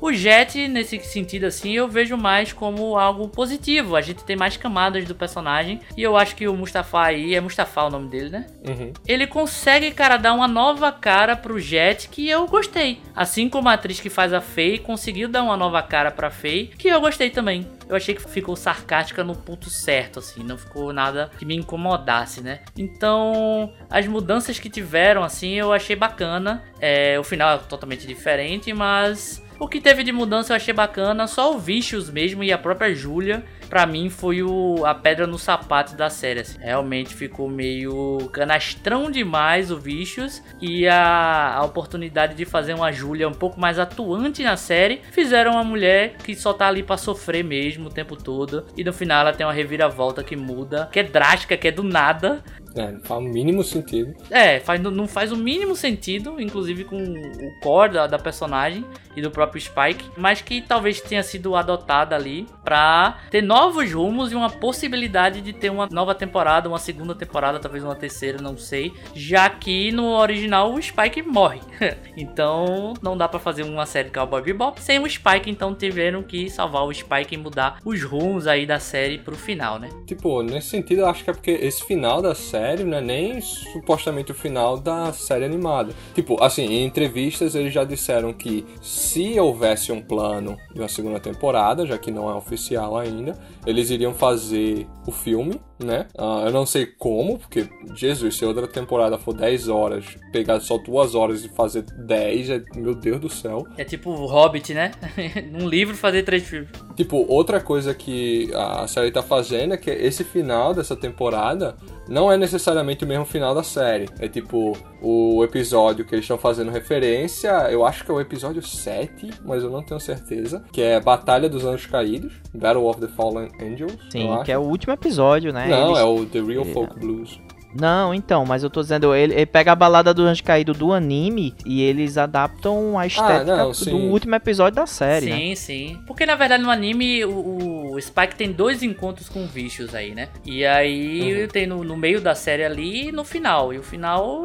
O Jet, nesse sentido assim, eu vejo mais como algo positivo. A gente tem mais camadas do personagem. E eu acho que o Mustafa aí, é Mustafa o nome dele, né? Uhum. Ele consegue, cara, dar uma nova cara pro Jet que eu gostei. Assim como a atriz que faz a Faye conseguiu dar uma nova cara pra Faye, que eu gostei também. Eu achei que ficou sarcástica no ponto certo, assim, não ficou nada que me incomodasse, né? Então, as mudanças que tiveram, assim, eu achei bacana. É, o final é totalmente diferente, mas o que teve de mudança eu achei bacana, só o Vicious mesmo e a própria Julia, pra mim foi o, a pedra no sapato da série. Assim. Realmente ficou meio canastrão demais o Vicious e a, a oportunidade de fazer uma Julia um pouco mais atuante na série, fizeram uma mulher que só tá ali pra sofrer mesmo o tempo todo e no final ela tem uma reviravolta que muda, que é drástica, que é do nada, é, não faz o mínimo sentido. É, faz, não faz o mínimo sentido, inclusive com o core da, da, personagem e do próprio Spike, mas que talvez tenha sido adotada ali pra ter novos rumos e uma possibilidade de ter uma nova temporada, uma segunda temporada, talvez uma terceira, não sei, já que no original o Spike morre. [laughs] então não dá para fazer uma série Cowboy Bebop sem o Spike, então tiveram que salvar o Spike e mudar os rumos aí da série pro final, né? Tipo, nesse sentido, eu acho que é porque esse final da série série não é nem supostamente o final da série animada. Tipo, assim, em entrevistas eles já disseram que se houvesse um plano de uma segunda temporada, já que não é oficial ainda, eles iriam fazer o filme, né? Ah, eu não sei como, porque, Jesus, se outra temporada for 10 horas, pegar só duas horas e fazer 10, é, meu Deus do céu. É tipo o Hobbit, né? [laughs] Num livro fazer três filmes. Tipo, outra coisa que a série tá fazendo é que esse final dessa temporada não é necessariamente o mesmo final da série. É tipo, o episódio que eles estão fazendo referência, eu acho que é o episódio 7, mas eu não tenho certeza, que é Batalha dos Anjos Caídos, Battle of the Fallen Angels. Sim, que é o último episódio, né? Não, Eles- é o The Real Folk Blues. Não, então, mas eu tô dizendo, ele, ele pega a balada do Anjo Caído do anime e eles adaptam a estética não, do último episódio da série, né? sim, sim. Porque na verdade no anime o, o Spike tem dois encontros com Vicious aí, né? E aí Uhum. tem no, no meio da série ali e no final. E o final.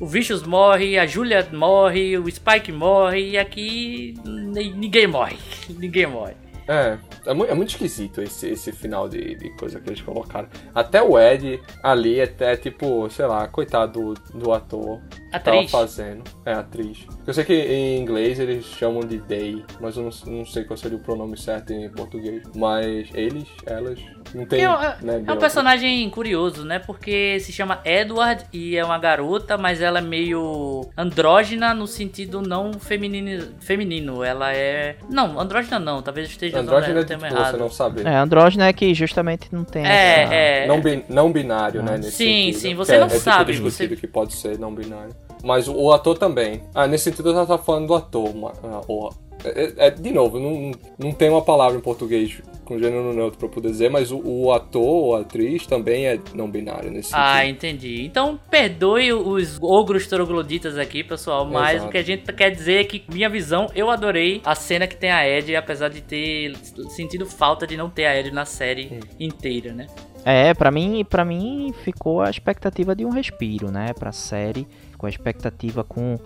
O Vicious morre, a Julia morre, o Spike morre e aqui ni- ninguém morre. [laughs] ninguém morre. É, é, mu- é muito esquisito esse, esse final de, de coisa que eles colocaram. Até o Ed ali, até tipo, sei lá, coitado do, do ator. que Tava Atriz. fazendo. É, atriz. Eu sei que em inglês eles chamam de they, mas eu não, não sei qual seria o pronome certo em português. Mas eles, elas, não tem. É, um- né, é um personagem curioso, né? Porque se chama Edward e é uma garota, mas ela é meio andrógena no sentido não feminino. feminino. Ela é. Não, andrógena não, talvez eu usando Andrógeno é tipo, errado. você não saber. É, andrógeno é que justamente não tem essa... É, é. Não, bin- não binário, né? Nesse Sim, sentido. sim, você Que é- não é tipo sabe, discutido você- que pode ser não binário. Mas o, o ator também. Ah, nesse sentido eu tava falando do ator. ma- ah, o- é, é- de novo, não, não tem uma palavra em português com gênero neutro pra eu poder dizer, mas o, o ator ou atriz também é não binário nesse Ah, sentido. entendi. Então perdoe os ogros trogloditas aqui, pessoal. Mas Exato. o que a gente quer dizer é que, minha visão, eu adorei a cena que tem a Ed, apesar de ter sentido falta de não ter a Ed na série inteira, né? É, pra mim, para mim ficou a expectativa de um respiro, né, pra série, com a expectativa com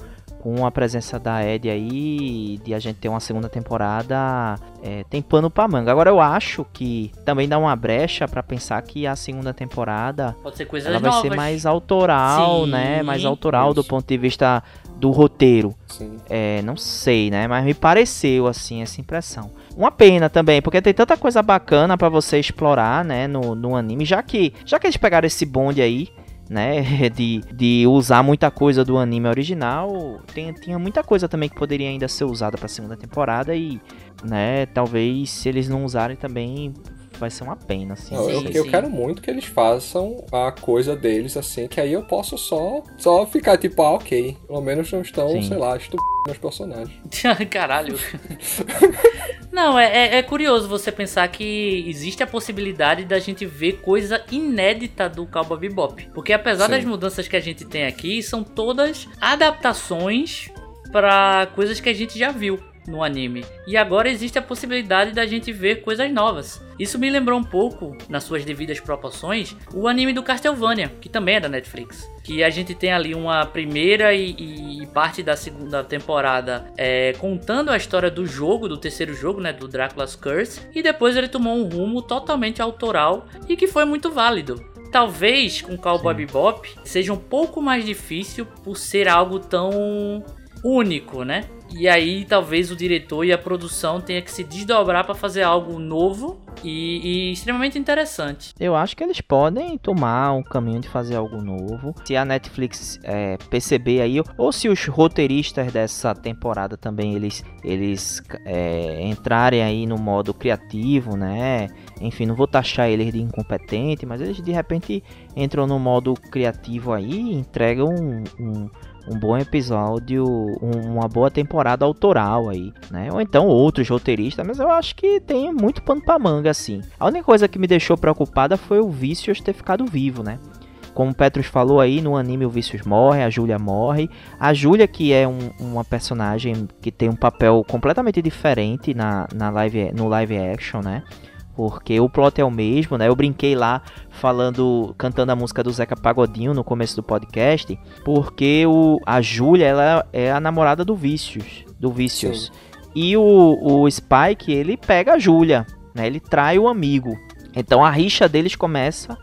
com a presença da Ed aí, de a gente ter uma segunda temporada, é, tem pano pra manga. Agora eu acho que também dá uma brecha pra pensar que a segunda temporada Pode ser coisas ela vai novas. ser mais autoral, Sim. né, mais autoral do Isso. ponto de vista do roteiro. Sim. É, não sei, né? Mas me pareceu assim essa impressão. Uma pena também, porque tem tanta coisa bacana pra você explorar, né, no, no anime, já que já que eles pegaram esse bonde aí, né, [laughs] de, de usar muita coisa do anime original, tem, tinha muita coisa também que poderia ainda ser usada pra segunda temporada e, né, talvez se eles não usarem também vai ser uma pena, assim. Não, eu, eu quero muito que eles façam a coisa deles assim, que aí eu posso só, só ficar tipo, ah, ok. Pelo menos não estão, Sim. sei lá, estupendo meus personagens. [laughs] Caralho. [laughs] Não, é, é- é curioso você pensar que existe a possibilidade da gente ver coisa inédita do Cowboy Bebop. Porque apesar Sim. das mudanças que a gente tem aqui, são todas adaptações para coisas que a gente já viu no anime. E agora existe a possibilidade da gente ver coisas novas. Isso me lembrou um pouco, nas suas devidas proporções, o anime do Castlevania, que também é da Netflix. Que a gente tem ali uma primeira e, e parte da segunda temporada é, contando a história do jogo, do terceiro jogo, né, do Dracula's Curse, e depois ele tomou um rumo totalmente autoral e que foi muito válido. Talvez com Cowboy Bebop seja um pouco mais difícil por ser algo tão único, né? E aí talvez o diretor e a produção tenha que se desdobrar para fazer algo novo e, e extremamente interessante. Eu acho que eles podem tomar um caminho de fazer algo novo. Se a Netflix é, perceber aí, ou se os roteiristas dessa temporada também eles, eles é, entrarem aí no modo criativo, né? Enfim, não vou taxar eles de incompetente, mas eles de repente entram no modo criativo aí e entregam um, um, um bom episódio, um- uma boa temporada autoral aí, né? Ou então outros roteiristas, mas eu acho que tem muito pano pra manga assim. A única coisa que me deixou preocupada foi o Vicious ter ficado vivo, né? Como o Petrus falou aí, no anime o Vicious morre, a Julia morre. A Julia, que é um- uma personagem que tem um papel completamente diferente na, na live, no live action, né? Porque o plot é o mesmo, né? Eu brinquei lá falando, cantando a música do Zeca Pagodinho no começo do podcast, porque o, a Júlia, ela é a namorada do Vicious, do Vicious. E o, o Spike, ele pega a Júlia, né? Ele trai o amigo. Então a rixa deles começa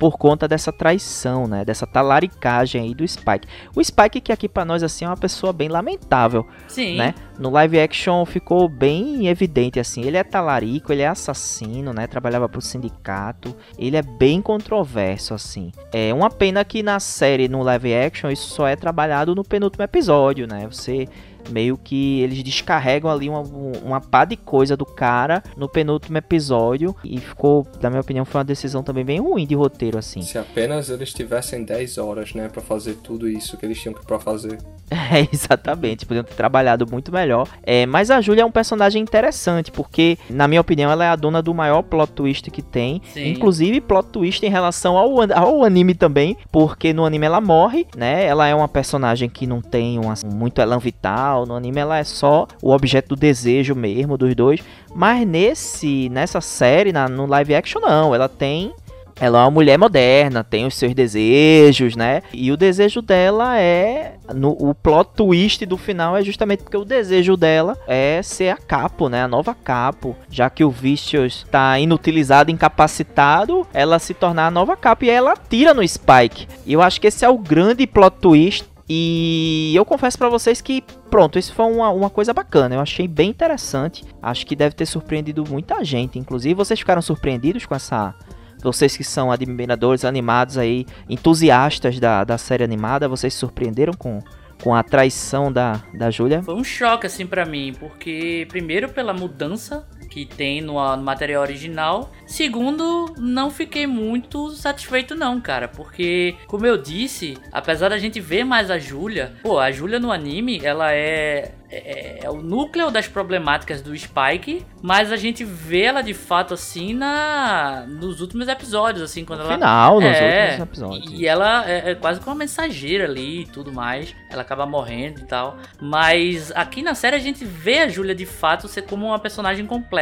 por conta dessa traição, né? Dessa talaricagem aí do Spike. O Spike que aqui para nós assim é uma pessoa bem lamentável, Sim. né? No live action ficou bem evidente assim, ele é talarico, ele é assassino, né? Trabalhava pro sindicato, ele é bem controverso assim. É uma pena que na série no live action isso só é trabalhado no penúltimo episódio, né? Você meio que eles descarregam ali uma, uma pá de coisa do cara no penúltimo episódio e ficou, na minha opinião, foi uma decisão também bem ruim de roteiro assim. Se apenas eles tivessem 10 horas, né, pra fazer tudo isso que eles tinham que pra fazer. [laughs] É, exatamente, podiam ter trabalhado muito melhor. É, mas a Julia é um personagem interessante, porque, na minha opinião, ela é a dona do maior plot twist que tem. Sim. Inclusive, plot twist em relação ao, ao anime também, porque no anime ela morre, né? Ela é uma personagem que não tem uma, muito elan vital. No anime ela é só o objeto do desejo mesmo dos dois. Mas nesse, nessa série, na, no live action, não. Ela tem ela é uma mulher moderna, tem os seus desejos, né? E o desejo dela é. No, o plot twist do final é justamente porque o desejo dela é ser a capo, né? A nova capo. Já que o Vicious tá inutilizado, incapacitado, ela se tornar a nova capo. E ela tira no Spike. E eu acho que esse é o grande plot twist. E eu confesso pra vocês que, pronto, isso foi uma, uma coisa bacana. Eu achei bem interessante. Acho que deve ter surpreendido muita gente. Inclusive, vocês ficaram surpreendidos com essa vocês que são admiradores animados aí, entusiastas da, da série animada, vocês se surpreenderam com, com a traição da, da Júlia? Foi um choque, assim, pra mim, porque, primeiro, pela mudança que tem no, no material original. Segundo, não fiquei muito satisfeito, não, cara, porque, como eu disse, apesar da gente ver mais a Júlia, pô, a Júlia no anime, ela é. É, é o núcleo das problemáticas do Spike, mas a gente vê ela de fato assim na nos últimos episódios, assim, quando No ela final, nos é, últimos episódios. E ela é, é quase como uma mensageira ali e tudo mais. Ela acaba morrendo e tal. Mas aqui na série a gente vê a Júlia de fato ser como uma personagem completa.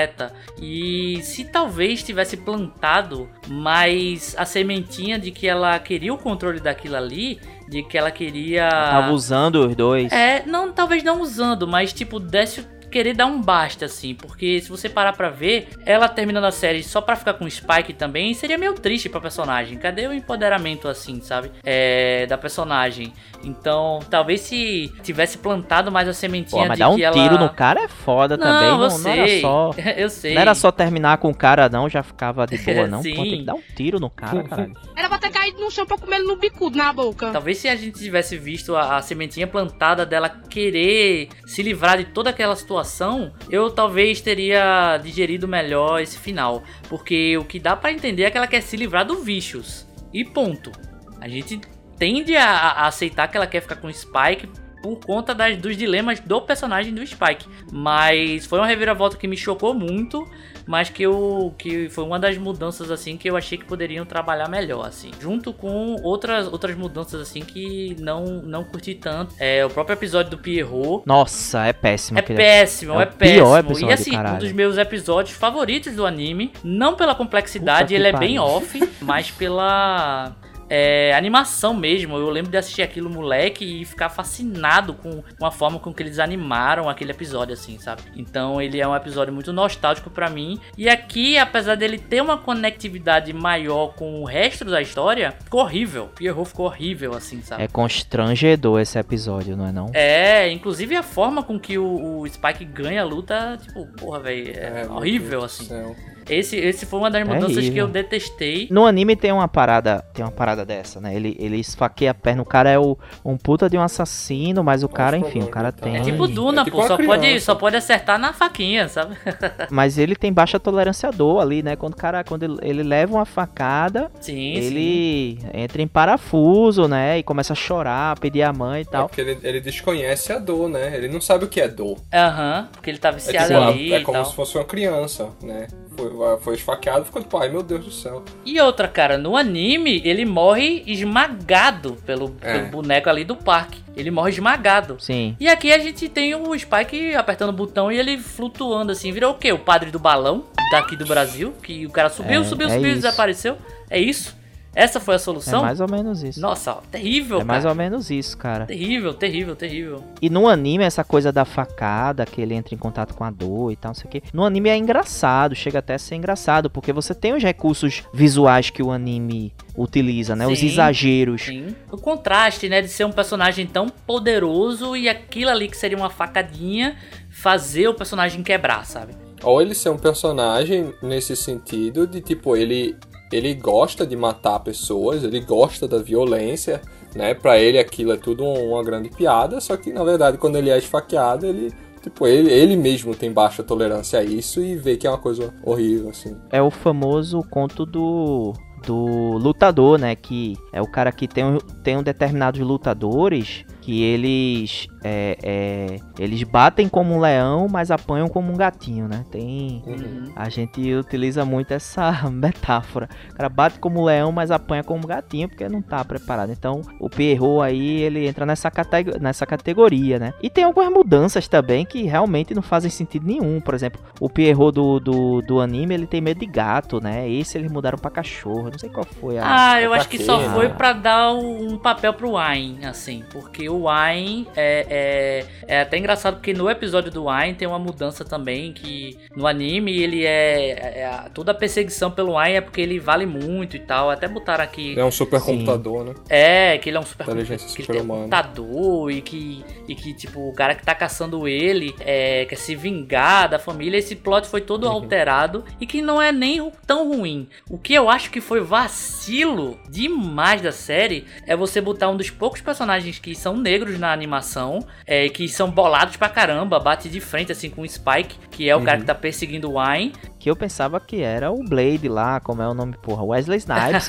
E se talvez tivesse plantado mais a sementinha de que ela queria o controle daquilo ali, de que ela queria. Tava usando os dois. É, não, talvez não usando, mas tipo, desse o querer dar um basta, assim, porque se você parar pra ver, ela terminando a série só pra ficar com o Spike também, seria meio triste pra personagem. Cadê o empoderamento, assim, sabe? É, da personagem. Então, talvez se tivesse plantado mais a sementinha Pô, mas de dar um ela... tiro no cara é foda Não, também. eu Não, não sei. era só. [laughs] eu sei. Não era só terminar com o cara, não, já ficava de boa, [laughs] não. Pô, Sim. tem que dar um tiro no cara, caralho. Era pra ter caído no chão pra comer ele no bicudo na boca. Talvez se a gente tivesse visto a, a sementinha plantada dela querer se livrar de toda aquela situação, eu talvez teria digerido melhor esse final. Porque o que dá pra entender é que ela quer se livrar do Vicious. E ponto. A gente tende a, a aceitar que ela quer ficar com o Spike por conta das, dos dilemas do personagem do Spike. Mas foi uma reviravolta que me chocou muito, mas que, eu, que foi uma das mudanças assim que eu achei que poderiam trabalhar melhor assim. Junto com outras, outras mudanças assim que não não curti tanto. É o próprio episódio do Pierrot. Nossa, é péssimo. É péssimo, é é, péssimo. episódio, e assim, um caralho. dos meus episódios favoritos do anime, não pela complexidade, Puta ele é bem off, [laughs] mas pela é, animação mesmo. Eu lembro de assistir aquilo moleque e ficar fascinado com, com a forma com que eles animaram aquele episódio, assim, sabe? Então ele é um episódio muito nostálgico pra mim. E aqui, apesar dele ter uma conectividade maior com o resto da história, ficou horrível. Pierrot ficou horrível, assim, sabe? É constrangedor esse episódio, não é não? É, inclusive a forma com que o, o Spike ganha a luta, tipo, porra, velho, é, meu horrível, assim. céu. Esse, esse foi uma das mudanças Terrível. que eu detestei. No anime tem uma parada, tem uma parada dessa, né? Ele, ele esfaqueia a perna, o cara é o, um puta de um assassino, mas o cara, enfim, o cara tem. É tipo Duna, É tipo pô, só pode, só pode acertar na faquinha, sabe? [laughs] Mas ele tem baixa tolerância à dor ali, né? Quando o cara, quando ele, ele leva uma facada, Sim, sim. ele entra em parafuso, né? E começa a chorar, pedir a mãe e É tal. porque ele, ele desconhece a dor, né? Ele não sabe o que é dor. Aham, porque ele tá É, viciado tipo, ali é e como tal. se fosse uma criança, né? Foi, foi esfaqueado, ficou tipo, ai meu Deus do céu. E outra, cara, no anime ele morre esmagado pelo, É. pelo boneco ali do parque. Ele morre esmagado. Sim. E aqui a gente tem o Spike apertando o botão e ele flutuando assim. Virou o quê? O padre do balão daqui do Brasil? Que o cara subiu, É, subiu, é subiu e desapareceu? É isso? Essa foi a É solução? mais ou menos isso. Nossa, ó, terrível, É mais cara. ou menos isso, cara. Terrível, terrível, terrível. E no anime, essa coisa da facada, que ele entra em contato com a dor e tal, não sei o quê. No anime é engraçado, chega até a ser engraçado, porque você tem os recursos visuais que o anime utiliza, né? Os Sim. exageros. Sim. O contraste, né, de ser um personagem tão poderoso e aquilo ali que seria uma facadinha fazer o personagem quebrar, sabe? Ou ele ser um personagem nesse sentido de tipo, ele ele gosta de matar pessoas, ele gosta da violência, né? Pra ele aquilo é tudo uma grande piada, só que na verdade quando ele é esfaqueado, ele tipo, ele, ele mesmo tem baixa tolerância a isso e vê que é uma coisa horrível assim. É o famoso conto do do lutador, né? Que é o cara que tem, tem um determinados lutadores que eles é, é, eles batem como um leão, mas apanham como um gatinho, né? Tem Uhum. a gente utiliza muito essa [laughs] metáfora. O cara bate como um leão, mas apanha como um gatinho porque não tá preparado. Então, o Pierrot aí, ele entra nessa, categ- nessa categoria, né? E tem algumas mudanças também que realmente não fazem sentido nenhum. Por exemplo, o Pierrot do, do, do anime, ele tem medo de gato, né? Esse eles mudaram pra cachorro. Não sei qual foi a... Ah, eu pra acho que só né? foi pra dar um papel pro Wine, assim, porque o Wine é, é, é até engraçado porque no episódio do Wine tem uma mudança também que no anime ele é, é- toda a perseguição pelo Wine é porque ele vale muito e tal, até botaram aqui Ele é um supercomputador, né? é, que ele é um super ele um super-humana. computador e que, e que, tipo, o cara que tá caçando ele é, quer se vingar da família. Esse plot foi todo alterado e que não é nem tão ruim. O que eu acho que foi vacilo demais da série é você botar um dos poucos personagens que são negros na animação, é, que são bolados pra caramba, bate de frente assim com o Spike, que é o cara que tá perseguindo o Wine. Que eu pensava que era o Blade lá, como é o nome, porra? Wesley Snipes.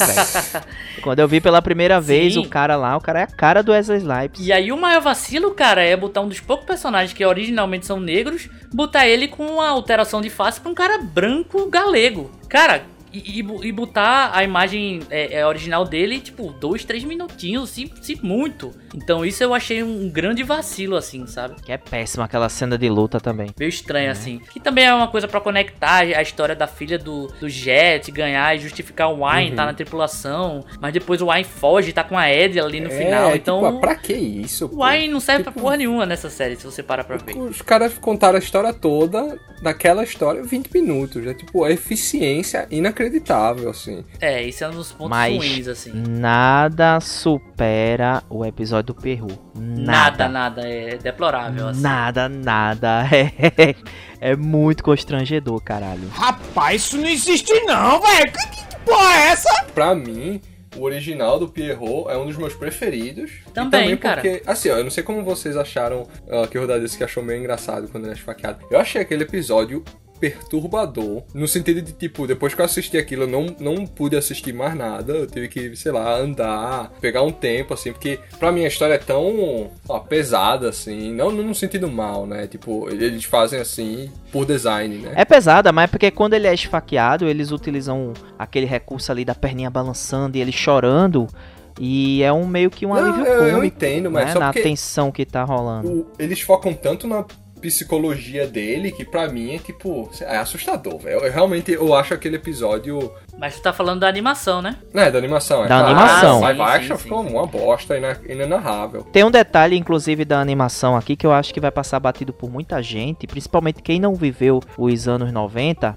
[laughs] Quando eu vi pela primeira vez Sim. o cara lá, o cara é a cara do Wesley Snipes. E aí o maior vacilo, cara, é botar um dos poucos personagens que originalmente são negros, botar ele com uma alteração de face pra um cara branco galego. Cara, e, e bo- e botar a imagem é, é, original dele, tipo, dois, três minutinhos, se, se muito. Então isso eu achei um grande vacilo, assim, sabe? Que é péssima aquela cena de luta também. Meio estranho, assim. Que também é uma coisa pra conectar a história da filha do, do Jet, ganhar e justificar o Wine, Uhum. tá na tripulação. Mas depois o Wine foge, tá com a Ed ali no é, final. tipo, Então. ah, pra que isso? O? Wine não serve pra Tipo, porra nenhuma nessa série, se você parar pra ver. Os caras contaram a história toda daquela história em 20 minutos. É tipo, a eficiência inacreditável, assim. É, isso é um dos pontos Mas ruins, assim. nada supera o episódio do Perru. Nada, Nada. nada, é deplorável, assim. Nada, nada. [laughs] É, é muito constrangedor, caralho. Rapaz, isso não existe não, velho. Que porra é essa? Pra mim, o original do Pierrot é um dos meus preferidos. Também, também cara. porque, assim, ó, eu não sei como vocês acharam ah, que o Rodar disse que achou meio engraçado quando ele é esfaqueado. Eu achei aquele episódio perturbador, no sentido de, tipo, depois que eu assisti aquilo, eu não, não pude assistir mais nada, eu tive que, sei lá, andar, pegar um tempo, assim, porque pra mim a história é tão ó, pesada, assim, não no sentido mal, né, tipo, eles fazem assim por design, né. É pesada, mas é porque quando ele é esfaqueado, eles utilizam aquele recurso ali da perninha balançando e ele chorando. E é um meio que um Não, alívio eu- eu cômico, entendo, mas né, só na porque- tensão que tá rolando. o- eles focam tanto na psicologia dele que pra mim é tipo é assustador, velho. Eu realmente eu acho aquele episódio, Mas tu tá falando da animação, né? né, da animação, é Da claro. animação. Live action sim, ficou sim. uma bosta inenarrável. Tem um detalhe, inclusive, da animação aqui que eu acho que vai passar batido por muita gente, principalmente quem não viveu os anos 90,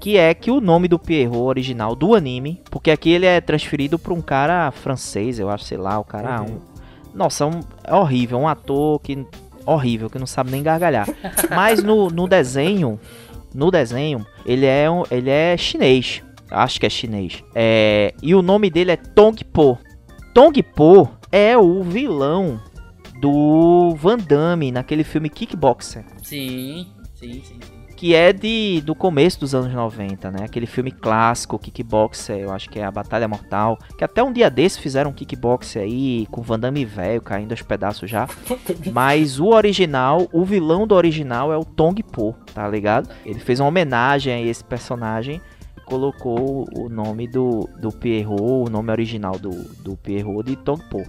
que é que o nome do Pierrot original do anime, porque aqui ele é transferido pra um cara francês, eu acho, sei lá, o cara. Uhum. Um, nossa, um, é horrível, um ator que. Horrível, que não sabe nem gargalhar. Mas no, no desenho, no desenho, ele é, um, ele é chinês. Acho que é chinês. É, e o nome dele é Tong Po. Tong Po é o vilão do Van Damme naquele filme Kickboxer. Sim, sim, sim. Que é de do começo dos anos 90, né? Aquele filme clássico, Kickboxer, eu acho que é a Batalha Mortal. Que até um dia desse fizeram um Kickboxer aí, com Van Damme velho, caindo aos pedaços já. [laughs] Mas o original, o vilão do original é o Tong Po, tá ligado? Ele fez uma homenagem a esse personagem e colocou o nome do, do Pierrot, o nome original do, do Pierrot de Tong Po.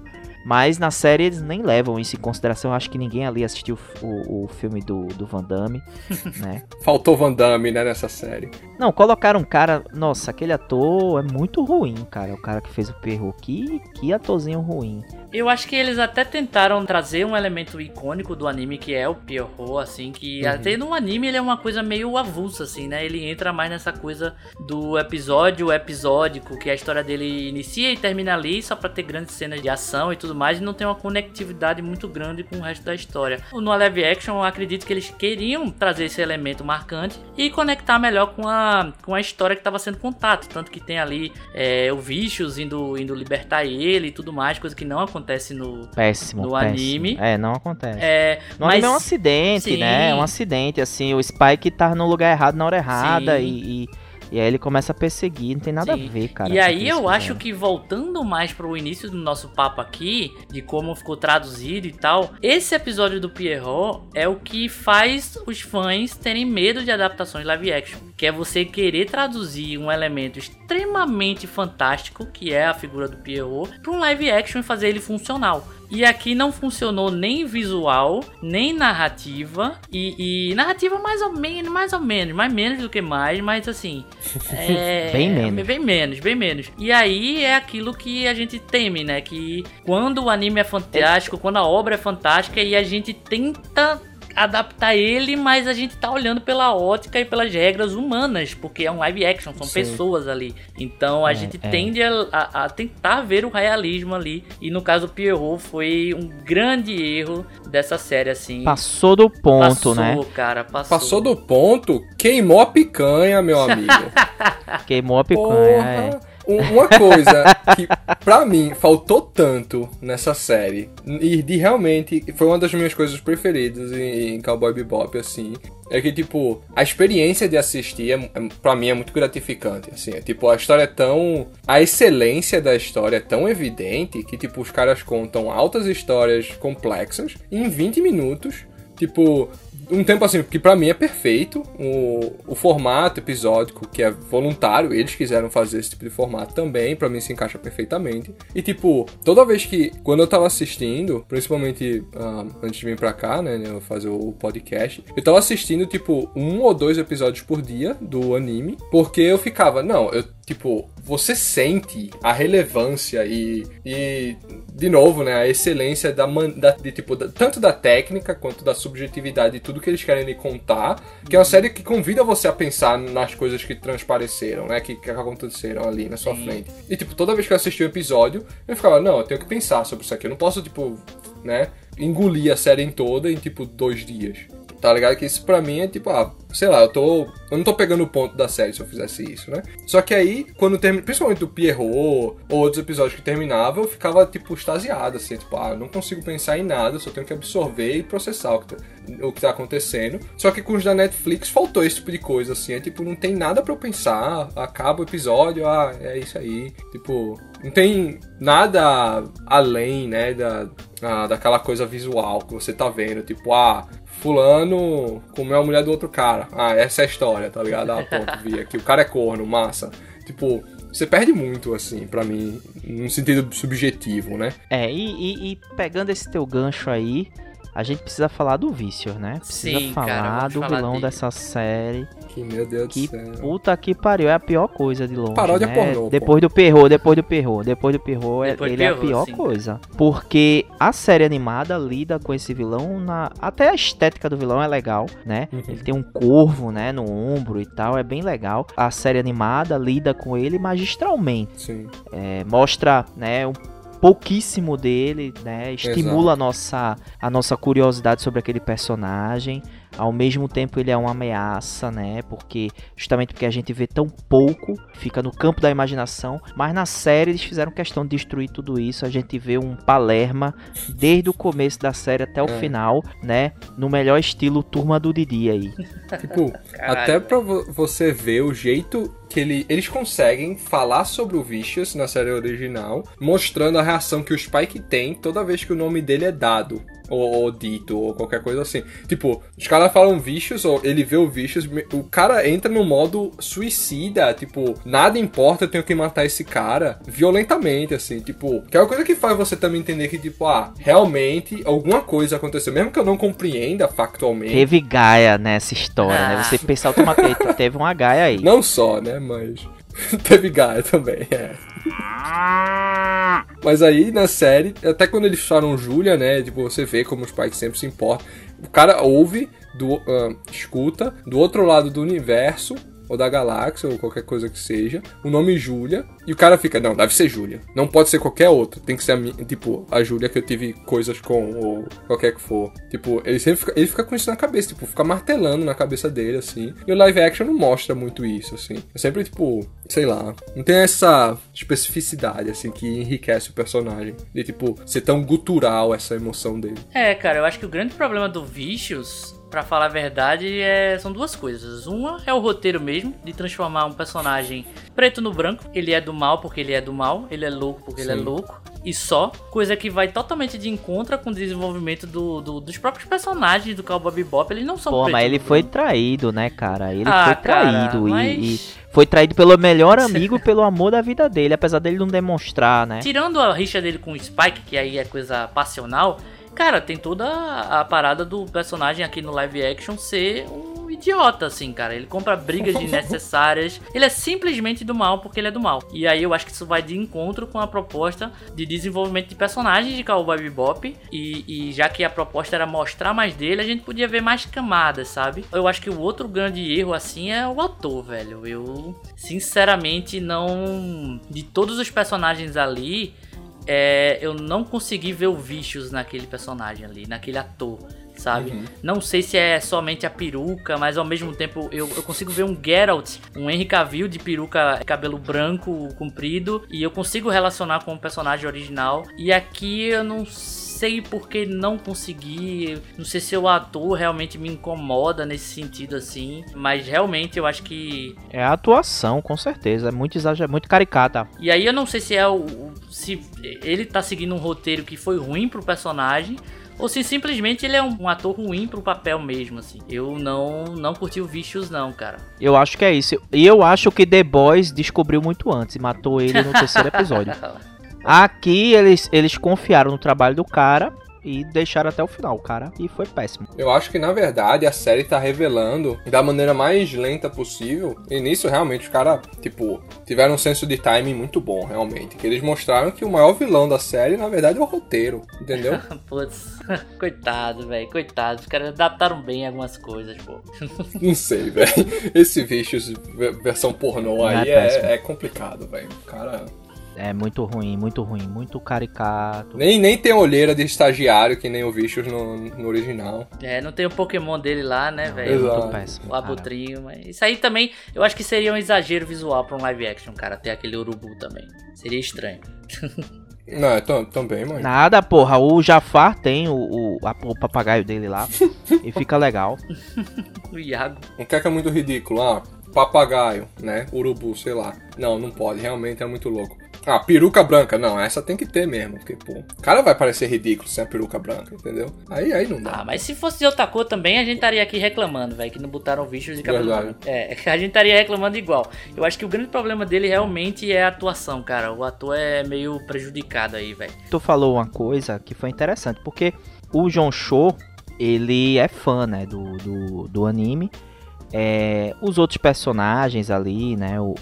Mas na série eles nem levam isso em consideração. Eu acho que ninguém ali assistiu o, o filme do, do Van Damme, [laughs] né? Faltou Van Damme, né, nessa série. Não, colocaram um cara. Nossa, aquele ator é muito ruim, cara. O cara que fez o perro. Que, que atorzinho ruim. Eu acho que eles até tentaram trazer um elemento icônico do anime que é o Pierrot, assim, que Uhum. até no anime ele é uma coisa meio avulsa, assim, né? Ele entra mais nessa coisa do episódio episódico, que a história dele inicia e termina ali só pra ter grandes cenas de ação e tudo mais, e não tem uma conectividade muito grande com o resto da história. No live action, eu acredito que eles queriam trazer esse elemento marcante e conectar melhor com a, com a história que estava sendo contada, tanto que tem ali é, o Vicious indo, indo libertar ele e tudo mais, coisa que não acontece no, Péssimo. no péssimo. anime. É, não acontece. É, No mas anime é um acidente, Sim. né? É um acidente, assim. O Spike tá no lugar errado na hora errada e, e, e aí ele começa a perseguir. Não tem nada Sim. a ver, cara. e aí eu acho que voltando mais pro início do nosso papo aqui, de como ficou traduzido e tal, esse episódio do Pierrot é o que faz os fãs terem medo de adaptações live action, que é você querer traduzir um elemento extremamente fantástico, que é a figura do Pierrot, para um live action e fazer ele funcional. E aqui não funcionou nem visual, nem narrativa. E, e narrativa mais ou menos, mais ou menos, mais menos do que mais, mas assim. [laughs] É, Bem menos. Bem menos, bem menos. E aí é aquilo que a gente teme, né? Que quando o anime é fantástico, quando a obra é fantástica e a gente tenta adaptar ele, mas a gente tá olhando pela ótica e pelas regras humanas, porque é um live action, são Sim. pessoas ali. Então a É, gente é. tende a, a- a tentar ver o realismo ali. E no caso Pierrot foi um grande erro dessa série, assim. Passou do ponto, Passou, né? cara, passou. Passou do ponto, queimou a picanha, meu amigo. [laughs] Queimou a picanha. é. Porra. Um- Uma coisa que pra mim faltou tanto nessa série e de realmente foi uma das minhas coisas preferidas em, Cowboy Bebop assim é que tipo a experiência de assistir é, é, para mim é muito gratificante assim é, tipo a história é tão a excelência da história é tão evidente que tipo os caras contam altas histórias complexas em 20 minutos tipo um tempo assim, que pra mim é perfeito. O, o formato episódico, que é voluntário, eles quiseram fazer esse tipo de formato também, pra mim se encaixa perfeitamente. E tipo, toda vez que, quando eu tava assistindo, principalmente ah, antes de vir pra cá, né, eu fazer o podcast, eu tava assistindo tipo um ou dois episódios por dia do anime, porque eu ficava, não, eu tipo, você sente a relevância e, e de novo, né, a excelência da, man- da de, tipo, da- tanto da técnica quanto da subjetividade de tudo que eles querem lhe contar, que é uma série que convida você a pensar nas coisas que transpareceram, né, que, que aconteceram ali na sua frente. E tipo, toda vez que eu assistia o episódio, eu ficava, não, eu tenho que pensar sobre isso aqui, eu não posso tipo, né, engolir a série em toda em tipo dois dias. Tá ligado? Que isso pra mim é tipo, ah, sei lá, eu tô. Eu não tô pegando o ponto da série se eu fizesse isso, né? Só que aí, quando termina. Principalmente do Pierrot ou outros episódios que terminavam, eu ficava, tipo, extasiado, assim, tipo, ah, não consigo pensar em nada, só tenho que absorver e processar o que, tá, o que tá acontecendo. Só que com os da Netflix faltou esse tipo de coisa, assim, é tipo, não tem nada eu pensar, acaba o episódio, ah, é isso aí. Tipo, não tem nada além, né, da, ah, daquela coisa visual que você tá vendo, tipo, ah, fulano comeu a mulher do outro cara. Ah, essa é a história, tá ligado? Ah, vi aqui. O cara é corno, massa. Tipo, você perde muito, assim, pra mim, num sentido subjetivo, né? É, e, e- e pegando esse teu gancho aí, a gente precisa falar do Vício, né? Precisa Sim, falar cara, do falar vilão dele. dessa série. Que, meu Deus Que do céu. puta que pariu, é a pior coisa de longe. Paródia né? pornô, pô. Depois do perro, depois do perro, depois do perro, é- Depois do ele é a pior sim. coisa. Porque a série animada lida com esse vilão na. Até a estética do vilão é legal, né? Uhum. Ele tem um corvo, né, no ombro e tal, é bem legal. A série animada lida com ele magistralmente. Sim. É, mostra, né, um pouquíssimo dele, né, estimula a nossa, a nossa curiosidade sobre aquele personagem. Ao mesmo tempo ele é uma ameaça, né, porque justamente porque a gente vê tão pouco, fica no campo da imaginação, mas na série eles fizeram questão de destruir tudo isso. A gente vê um Palerma desde o começo da série até o É. final, né, no melhor estilo Turma do Didi aí. Tipo, Caralho. até pra vo- você ver o jeito que ele, eles conseguem falar sobre o Vicious na série original, mostrando a reação que o Spike tem toda vez que o nome dele é dado. Ou, ou dito, ou qualquer coisa assim. Tipo, os caras falam Vicious, ou ele vê o Vicious, o cara entra no modo suicida, tipo, nada importa, eu tenho que matar esse cara, violentamente, assim, tipo, que é uma coisa que faz você também entender que, tipo, ah, realmente alguma coisa aconteceu, mesmo que eu não compreenda factualmente. Teve Gaia nessa história, Ah. né? Você pensa automaticamente, teve uma Gaia aí. Não só, né, mas [laughs] teve Gaia também, é. Mas aí na série, até quando eles falam Julia, né? Tipo, você vê como os pais sempre se importam. O cara ouve, do, ah, escuta, do outro lado do universo, ou da galáxia, ou qualquer coisa que seja, o nome Júlia, e o cara fica, não, deve ser Júlia. Não pode ser qualquer outra. Tem que ser a minha, tipo, a Júlia que eu tive coisas com, ou qualquer que for. Tipo, ele sempre fica, ele fica com isso na cabeça, tipo, fica martelando na cabeça dele, assim. E o live action não mostra muito isso, assim. É sempre, tipo, sei lá, não tem essa especificidade, assim, que enriquece o personagem. De, tipo, ser tão gutural essa emoção dele. É, cara, eu acho que o grande problema do Vicious, pra falar a verdade, é... são duas coisas. Uma é o roteiro mesmo, de transformar um personagem preto no branco. Ele é do mal porque ele é do mal, ele é louco porque ele é Sim. louco. E só, coisa que vai totalmente de encontro com o desenvolvimento do, do- dos próprios personagens do Cowboy Bebop. Eles não são Pô, mas ele foi traído, né, cara? Ele Ah, foi cara, traído e- mas- e, foi traído pelo melhor [laughs] amigo pelo amor da vida dele, apesar dele não demonstrar, né? Tirando a rixa dele com o Spike, que aí é coisa passional, cara, tem toda a parada do personagem aqui no live action ser um idiota, assim, cara. Ele compra brigas [laughs] desnecessárias. Ele é simplesmente do mal porque ele é do mal. E aí eu acho que isso vai de encontro com a proposta de desenvolvimento de personagens de Cowboy Bebop. E, e já que a proposta era mostrar mais dele, a gente podia ver mais camadas, sabe? Eu acho que o outro grande erro, assim, é o ator, velho. Eu, sinceramente, não. De todos os personagens ali, é, eu não consegui ver o Vicious naquele personagem ali, naquele ator, sabe? Não sei se é somente a peruca, mas ao mesmo tempo eu, eu consigo ver um Geralt, um Henry Cavill de peruca, cabelo branco, comprido, e eu consigo relacionar com o personagem original. E aqui eu não sei porque não consegui, não sei se o ator realmente me incomoda nesse sentido assim, mas realmente eu acho que É a atuação, com certeza. É muito exagerado, muito caricata. e aí eu não sei se é o, se ele tá seguindo um roteiro que foi ruim pro personagem ou se simplesmente ele é um, ator ruim pro papel mesmo assim. Eu não não curti o Vicious não, cara. Eu acho que é isso. E eu acho que The Boys descobriu muito antes matou ele no [laughs] terceiro episódio. [laughs] Aqui eles, eles confiaram no trabalho do cara e deixaram até o final, cara. E foi péssimo. Eu acho que na verdade a série tá revelando da maneira mais lenta possível. E nisso realmente os caras, tipo, tiveram um senso de timing muito bom, realmente. Que eles mostraram que o maior vilão da série, na verdade, é o roteiro, entendeu? [laughs] Putz, [laughs] coitado, velho, coitado. Os caras adaptaram bem algumas coisas, pô. [laughs] Não sei, velho. Esse Vicious ve- versão pornô é aí péssimo. é, é complicado, velho. O cara. É muito ruim, muito ruim, muito caricato. Nem, nem tem olheira de estagiário que nem o Vicious no, no original. É, não tem o Pokémon dele lá, né, É velho? O. Abutrinho, mas isso aí também eu acho que seria um exagero visual pra um live action, cara, ter aquele urubu também. Seria estranho. [laughs] Não, é tam- também, mano. Nada, porra. O Jafar tem o, o, a- o papagaio dele lá. e fica [laughs] legal. O Iago. Um que é muito ridículo, ah, papagaio, né? Urubu, sei lá. Não, não pode, realmente é muito louco. Ah, peruca branca, não, essa tem que ter mesmo, porque, pô, o cara vai parecer ridículo sem a peruca branca, entendeu? Aí, aí não dá. Ah, mas se fosse de outra cor também, a gente estaria aqui reclamando, velho, que não botaram bichos de cabelo Verdade. branco. É, [laughs] a gente estaria reclamando igual. Eu acho que o grande problema dele realmente é a atuação, cara. O ator é meio prejudicado aí, velho. Tu falou uma coisa que foi interessante, porque o John Cho, ele é fã, né, do, do, do anime. É, os outros personagens ali, né, o,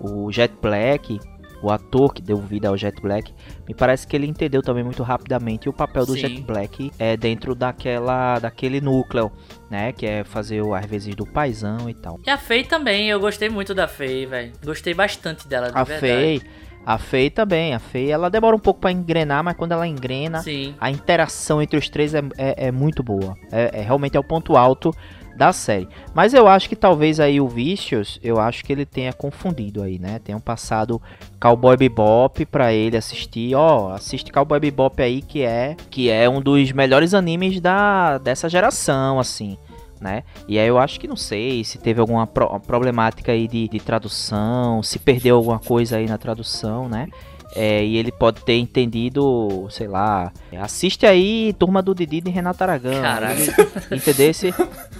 o, o Jet Black, o ator que deu vida ao Jet Black, me parece que ele entendeu também muito rapidamente o papel do Sim. Jet Black é dentro daquela, daquele núcleo, né, que é fazer o, às vezes do paizão e tal. E a Faye também, eu gostei muito da Faye, velho. Gostei bastante dela, de A verdade. Faye, a Faye também, a Faye, ela demora um pouco pra engrenar, mas quando ela engrena, Sim. a interação entre os três é, é, é muito boa. É, é- realmente é o ponto alto da série. Mas eu acho que talvez aí o Vicious, eu acho que ele tenha confundido aí, né? Tenham passado Cowboy Bebop pra ele assistir. Ó, assiste Cowboy Bebop aí que é que é um dos melhores animes da dessa geração, assim. né? E aí eu acho que não sei se teve alguma pro problemática aí de, de tradução, se perdeu alguma coisa aí na tradução, né? É, e ele pode ter entendido, sei lá. Assiste aí Turma do Didi de Renato Aragão. Caralho. [laughs] Entendesse?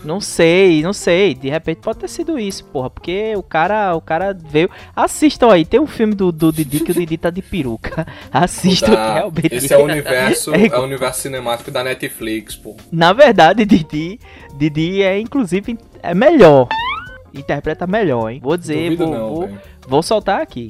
Não sei, não sei. De repente pode ter sido isso, porra. Porque o cara, o cara veio. Assistam aí, tem um filme do, do Didi que o Didi tá de peruca. [laughs] Assistam realmente. Esse é o universo, [laughs] É é o universo cinemático da Netflix, pô. Na verdade, Didi, Didi é inclusive é melhor. Interpreta melhor, hein? Vou dizer, Duvido vou, não, vou, vou soltar aqui.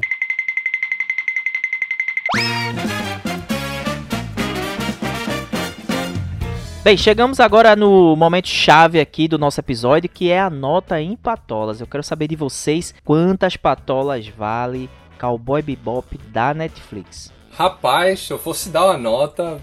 Bem, chegamos agora no momento chave aqui do nosso episódio, que é a nota em patolas. Eu quero saber de vocês quantas patolas vale Cowboy Bebop da Netflix. Rapaz, se eu fosse dar uma nota,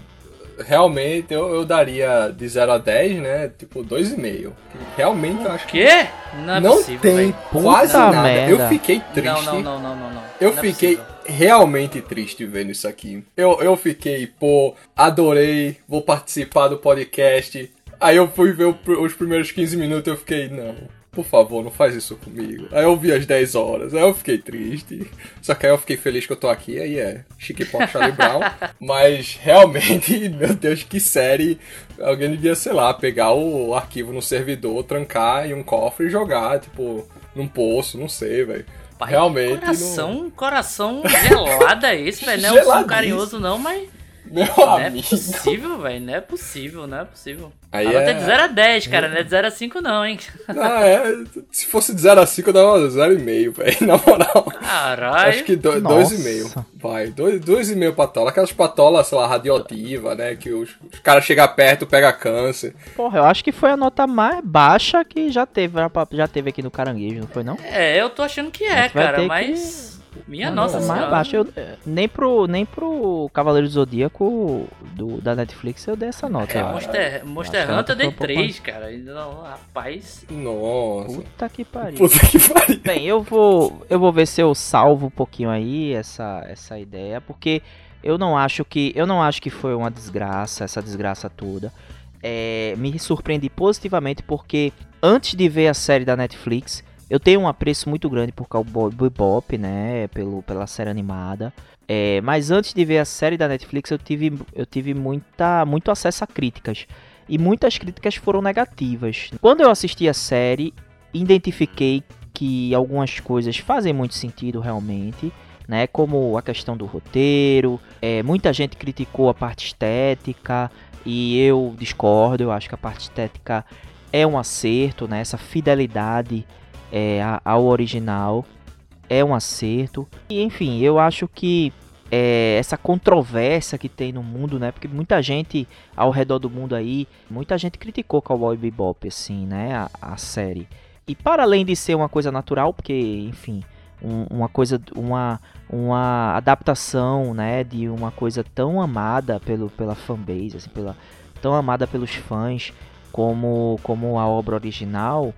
realmente eu, eu daria de 0 a 10, né? Tipo, 2,5. Realmente eu acho que Quê? Não é não possível, tem velho. quase Puta nada. merda. Eu fiquei triste. Não, não, não, não, não, não. Eu Não é fiquei possível. Realmente triste vendo isso aqui. Eu, eu fiquei, pô, adorei, vou participar do podcast. Aí eu fui ver o os primeiros 15 minutos e eu fiquei, não, por favor, não faz isso comigo. Aí eu vi as 10 horas, aí eu fiquei triste. Só que aí eu fiquei feliz que eu tô aqui, aí é Chique Pop Charlie Brown. [laughs] Mas realmente, [laughs] meu Deus, que série. Alguém devia, sei lá, pegar o arquivo no servidor, trancar em um cofre e jogar, tipo, num poço, não sei, velho. Realmente. não- Coração, [laughs] coração gelado é esse, velho. Não é um carinhoso, não, mas. Meu Não é amigo. possível, velho. Não é possível, não é possível. Aí a nota é- é de 0 a 10, cara. Não é de 0 a 5, não, hein? Ah, é. Se fosse de 0 a 5, eu dava 0,5, velho. [laughs] Na moral. Caralho. Acho que do- Nossa. 2,5. Vai, 2,5 patola. Aquelas patolas, sei lá, radioativa, né? Que os, os caras chegam perto, pega câncer. Porra, eu acho que foi a nota mais baixa que já teve, já teve aqui no Caranguejo, não foi não? É, eu tô achando que é, cara, mas. Minha A nossa nota senhora. mais baixa. Eu, eh, nem, pro, nem pro Cavaleiro do Zodíaco do, da Netflix eu dei essa nota. É. Monster, Monster Hunter eu dei foi um pouco 3, cara. Ainda não, rapaz. Nossa. Puta que pariu. Puta que pariu. Bem, eu vou, eu vou ver se eu salvo um pouquinho aí essa, essa ideia, porque eu não acho que eu não acho que foi uma desgraça, essa desgraça toda. É, me surpreendi positivamente porque antes de ver a série da Netflix, eu tenho um apreço muito grande por Cowboy Bebop, né, pelo, pela série animada. É, mas antes de ver a série da Netflix, eu tive, eu tive muita, muito acesso a críticas. E muitas críticas foram negativas. Quando eu assisti a série, identifiquei que algumas coisas fazem muito sentido realmente, né? Como a questão do roteiro. É, muita gente criticou a parte estética e eu discordo. Eu acho que a parte estética é um acerto, né? Essa fidelidade é, ao original é um acerto. E enfim, eu acho que é, essa controvérsia que tem no mundo, né? Porque muita gente ao redor do mundo aí, muita gente criticou Cowboy Bebop, assim, né? A, a série. E para além de ser uma coisa natural, porque, enfim, um- uma coisa, uma, uma adaptação, né? De uma coisa tão amada pelo, pela fanbase, assim, pela, tão amada pelos fãs como, como a obra original,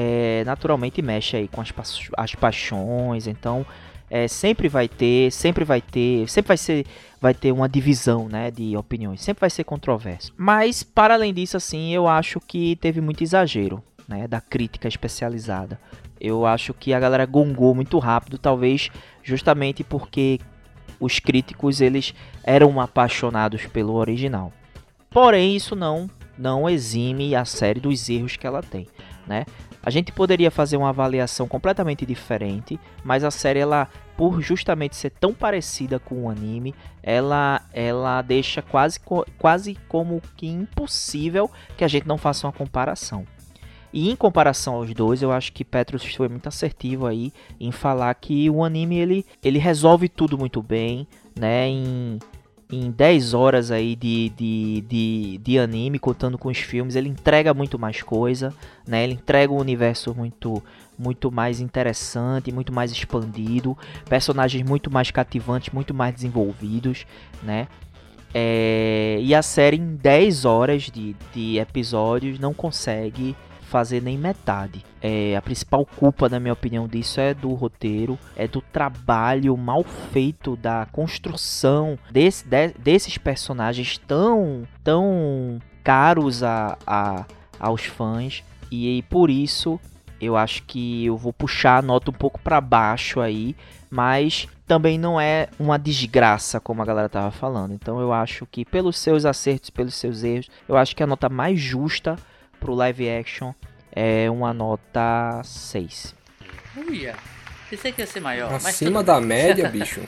é, naturalmente mexe aí com as, pa- as paixões, então é, sempre vai ter, sempre vai ter, sempre vai ser, vai ter uma divisão, né, de opiniões, sempre vai ser controverso. Mas para além disso, assim, eu acho que teve muito exagero, né, da crítica especializada. Eu acho que a galera gongou muito rápido, talvez justamente porque os críticos eles eram apaixonados pelo original. Porém, isso não não exime a série dos erros que ela tem, né? A gente poderia fazer uma avaliação completamente diferente, mas a série ela por justamente ser tão parecida com o anime, ela ela deixa quase quase como que impossível que a gente não faça uma comparação. E em comparação aos dois, eu acho que Petrus foi muito assertivo aí em falar que o anime ele, ele resolve tudo muito bem, né? Em, em 10 horas aí de, de, de, de anime, contando com os filmes, ele entrega muito mais coisa, né? Ele entrega um universo muito muito mais interessante, muito mais expandido, personagens muito mais cativantes, muito mais desenvolvidos, né? É, e a série em 10 horas de, de episódios não consegue fazer nem metade. É, a principal culpa, na minha opinião, disso é do roteiro, é do trabalho mal feito da construção desse, de- desses personagens tão, tão caros a, a, aos fãs e por isso eu acho que eu vou puxar a nota um pouco para baixo aí, mas também não é uma desgraça como a galera tava falando. Então eu acho que pelos seus acertos, pelos seus erros, eu acho que a nota mais justa pro live action é uma nota 6. Uia, pensei que ia ser maior. mas Acima tudo da [laughs] média, bicho.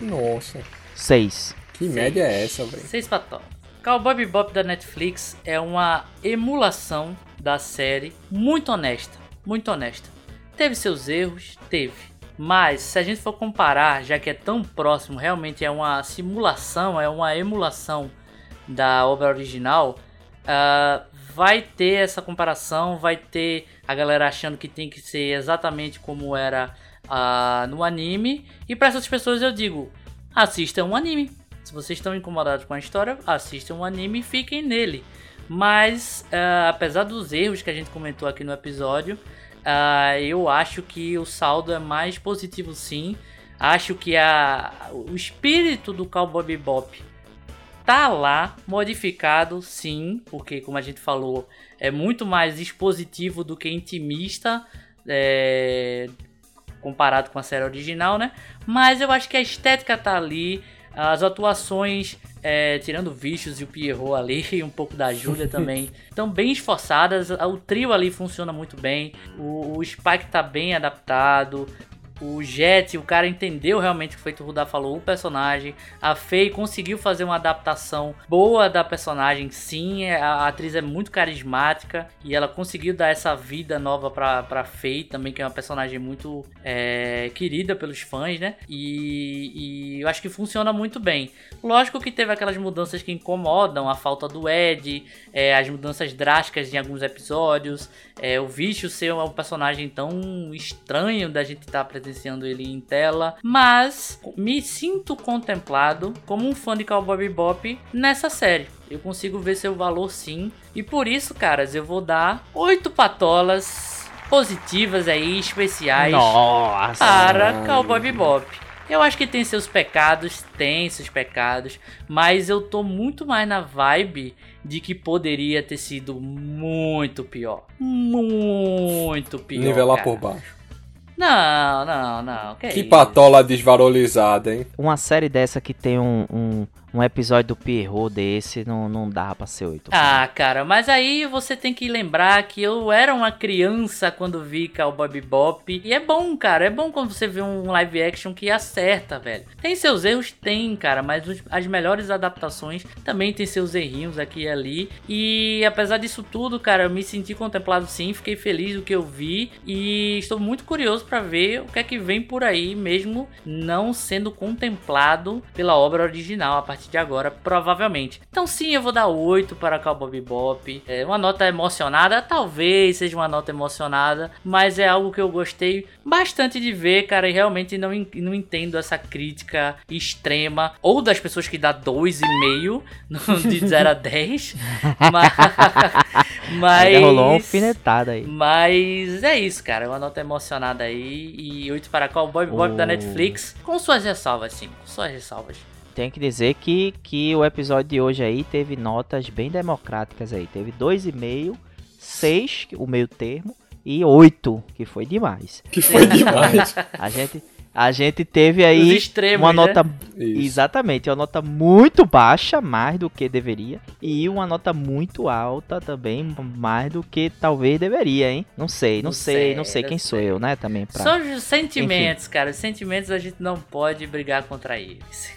Nossa, 6. que média é essa, velho? Seis pató. Cowboy Bebop da Netflix é uma emulação da série muito honesta, muito honesta. Teve seus erros, teve. Mas se a gente for comparar, já que é tão próximo, realmente é uma simulação, é uma emulação da obra original, ah, vai ter essa comparação, vai ter a galera achando que tem que ser exatamente como era ah, no anime. E para essas pessoas eu digo, assistam um anime. Se vocês estão incomodados com a história, assistam um anime e fiquem nele. Mas, ah, apesar dos erros que a gente comentou aqui no episódio, ah, eu acho que o saldo é mais positivo sim. Acho que a, o espírito do Cowboy Bebop tá lá, modificado sim, porque como a gente falou, é muito mais expositivo do que intimista, é, comparado com a série original, né? Mas eu acho que a estética tá ali, as atuações, é, tirando o Vicious e o Pierrot ali, [laughs] e um pouco da Julia também, [laughs] estão bem esforçadas, o trio ali funciona muito bem, o, o Spike tá bem adaptado, o Jet, o cara entendeu realmente o que o Feito Rudá falou, o personagem. A Faye conseguiu fazer uma adaptação boa da personagem, sim. A, a atriz é muito carismática e ela conseguiu dar essa vida nova pra, pra Faye também, que é uma personagem muito é, querida pelos fãs, né? E, e eu acho que funciona muito bem. Lógico que teve aquelas mudanças que incomodam, a falta do Ed, é, as mudanças drásticas em alguns episódios, é, o Bicho ser um personagem tão estranho da gente estar presenciando ele em tela, mas me sinto contemplado como um fã de Cowboy Bebop nessa série. Eu consigo ver seu valor sim, e por isso, caras, eu vou dar oito patolas positivas aí, especiais Nossa! para Cowboy Bebop. Eu acho que tem seus pecados, tem seus pecados, mas eu tô muito mais na vibe de que poderia ter sido muito pior. Muito pior. Nivelar cara. por baixo. Não, não, não. Que, Que isso? patola desvalorizada, hein? Uma série dessa que tem um, um, um episódio do Pierrot desse, não, não dá pra ser 8. Ah, cara, mas aí você tem que lembrar que eu era uma criança quando vi Cowboy Bebop. E é bom, cara. É bom quando você vê um live action que acerta, velho. Tem seus erros? Tem, cara. Mas os- as melhores adaptações também tem seus errinhos aqui e ali. E apesar disso tudo, cara, eu me senti contemplado sim. Fiquei feliz do que eu vi. E estou muito curioso pra ver o que é que vem por aí, mesmo não sendo contemplado pela obra original a partir de agora, provavelmente. Então sim, eu vou dar 8 para Cowboy Bebop. É uma nota emocionada, talvez seja uma nota emocionada, mas é algo que eu gostei bastante de ver, cara, e realmente não, não entendo essa crítica extrema ou das pessoas que dá 2,5 [laughs] no- de 0 a 10. [laughs] mas, [laughs] mas rolou uma alfinetada aí. mas é isso, cara. Uma nota emocionada aí. E 8 para Cowboy Bebop da Oh. Netflix. Com suas ressalvas, sim. Com suas ressalvas. Tem que dizer que, que o episódio de hoje aí teve notas bem democráticas aí. Teve 2,5, 6, o meio termo, e 8, que foi demais. Que foi [laughs] demais. A gente, a gente teve aí extremos, uma né? nota Isso. Exatamente, uma nota muito baixa, mais do que deveria, e uma nota muito alta também, mais do que talvez deveria, hein? Não sei, não, Não sei, sei, não sei quem sou sei. eu, né, também pra... São os sentimentos, cara. Os sentimentos a gente não pode brigar contra eles.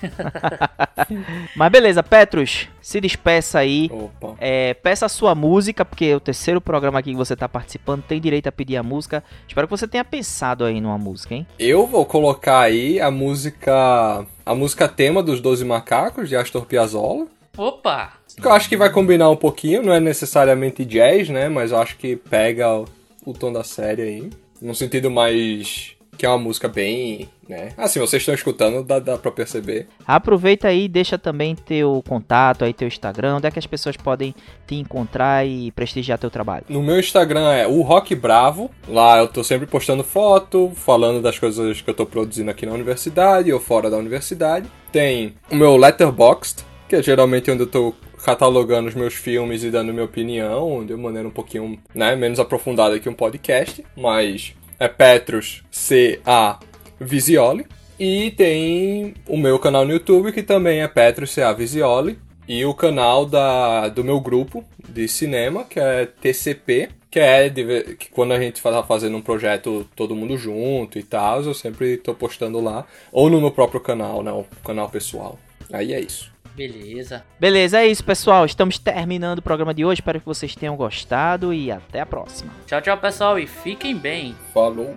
[laughs] Mas beleza, Petrus, se despeça aí. Opa. É, peça a sua música, porque o terceiro programa aqui que você tá participando tem direito a pedir a música. Espero que você tenha pensado aí numa música, hein? Eu vou colocar aí a música. A música tema dos Doze Macacos, de Astor Piazzolla. Opa! Eu acho que vai combinar um pouquinho, não é necessariamente jazz, né? Mas eu acho que pega o, o tom da série aí. Num sentido mais. Que é uma música bem. né? Assim, vocês estão escutando, dá, dá pra perceber. Aproveita aí e deixa também teu contato aí, teu Instagram, onde é que as pessoas podem te encontrar e prestigiar teu trabalho. No meu Instagram é o Rock Bravo. Lá eu tô sempre postando foto, falando das coisas que eu tô produzindo aqui na universidade ou fora da universidade. Tem o meu Letterboxd, que é geralmente onde eu tô catalogando os meus filmes e dando minha opinião, de maneira um pouquinho né, menos aprofundada que um podcast, mas é Petros C.A. Visioli. E tem o meu canal no YouTube, que também é Petros C.A. Visioli. E o canal da, do meu grupo de cinema, que é TCP, que é de, que quando a gente tá fazendo um projeto todo mundo junto e tal, eu sempre tô postando lá. Ou no meu próprio canal, né? O canal pessoal. Aí é isso. Beleza. Beleza, é isso, pessoal. Estamos terminando o programa de hoje. Espero que vocês tenham gostado e até a próxima. Tchau, tchau, pessoal, e fiquem bem. Falou.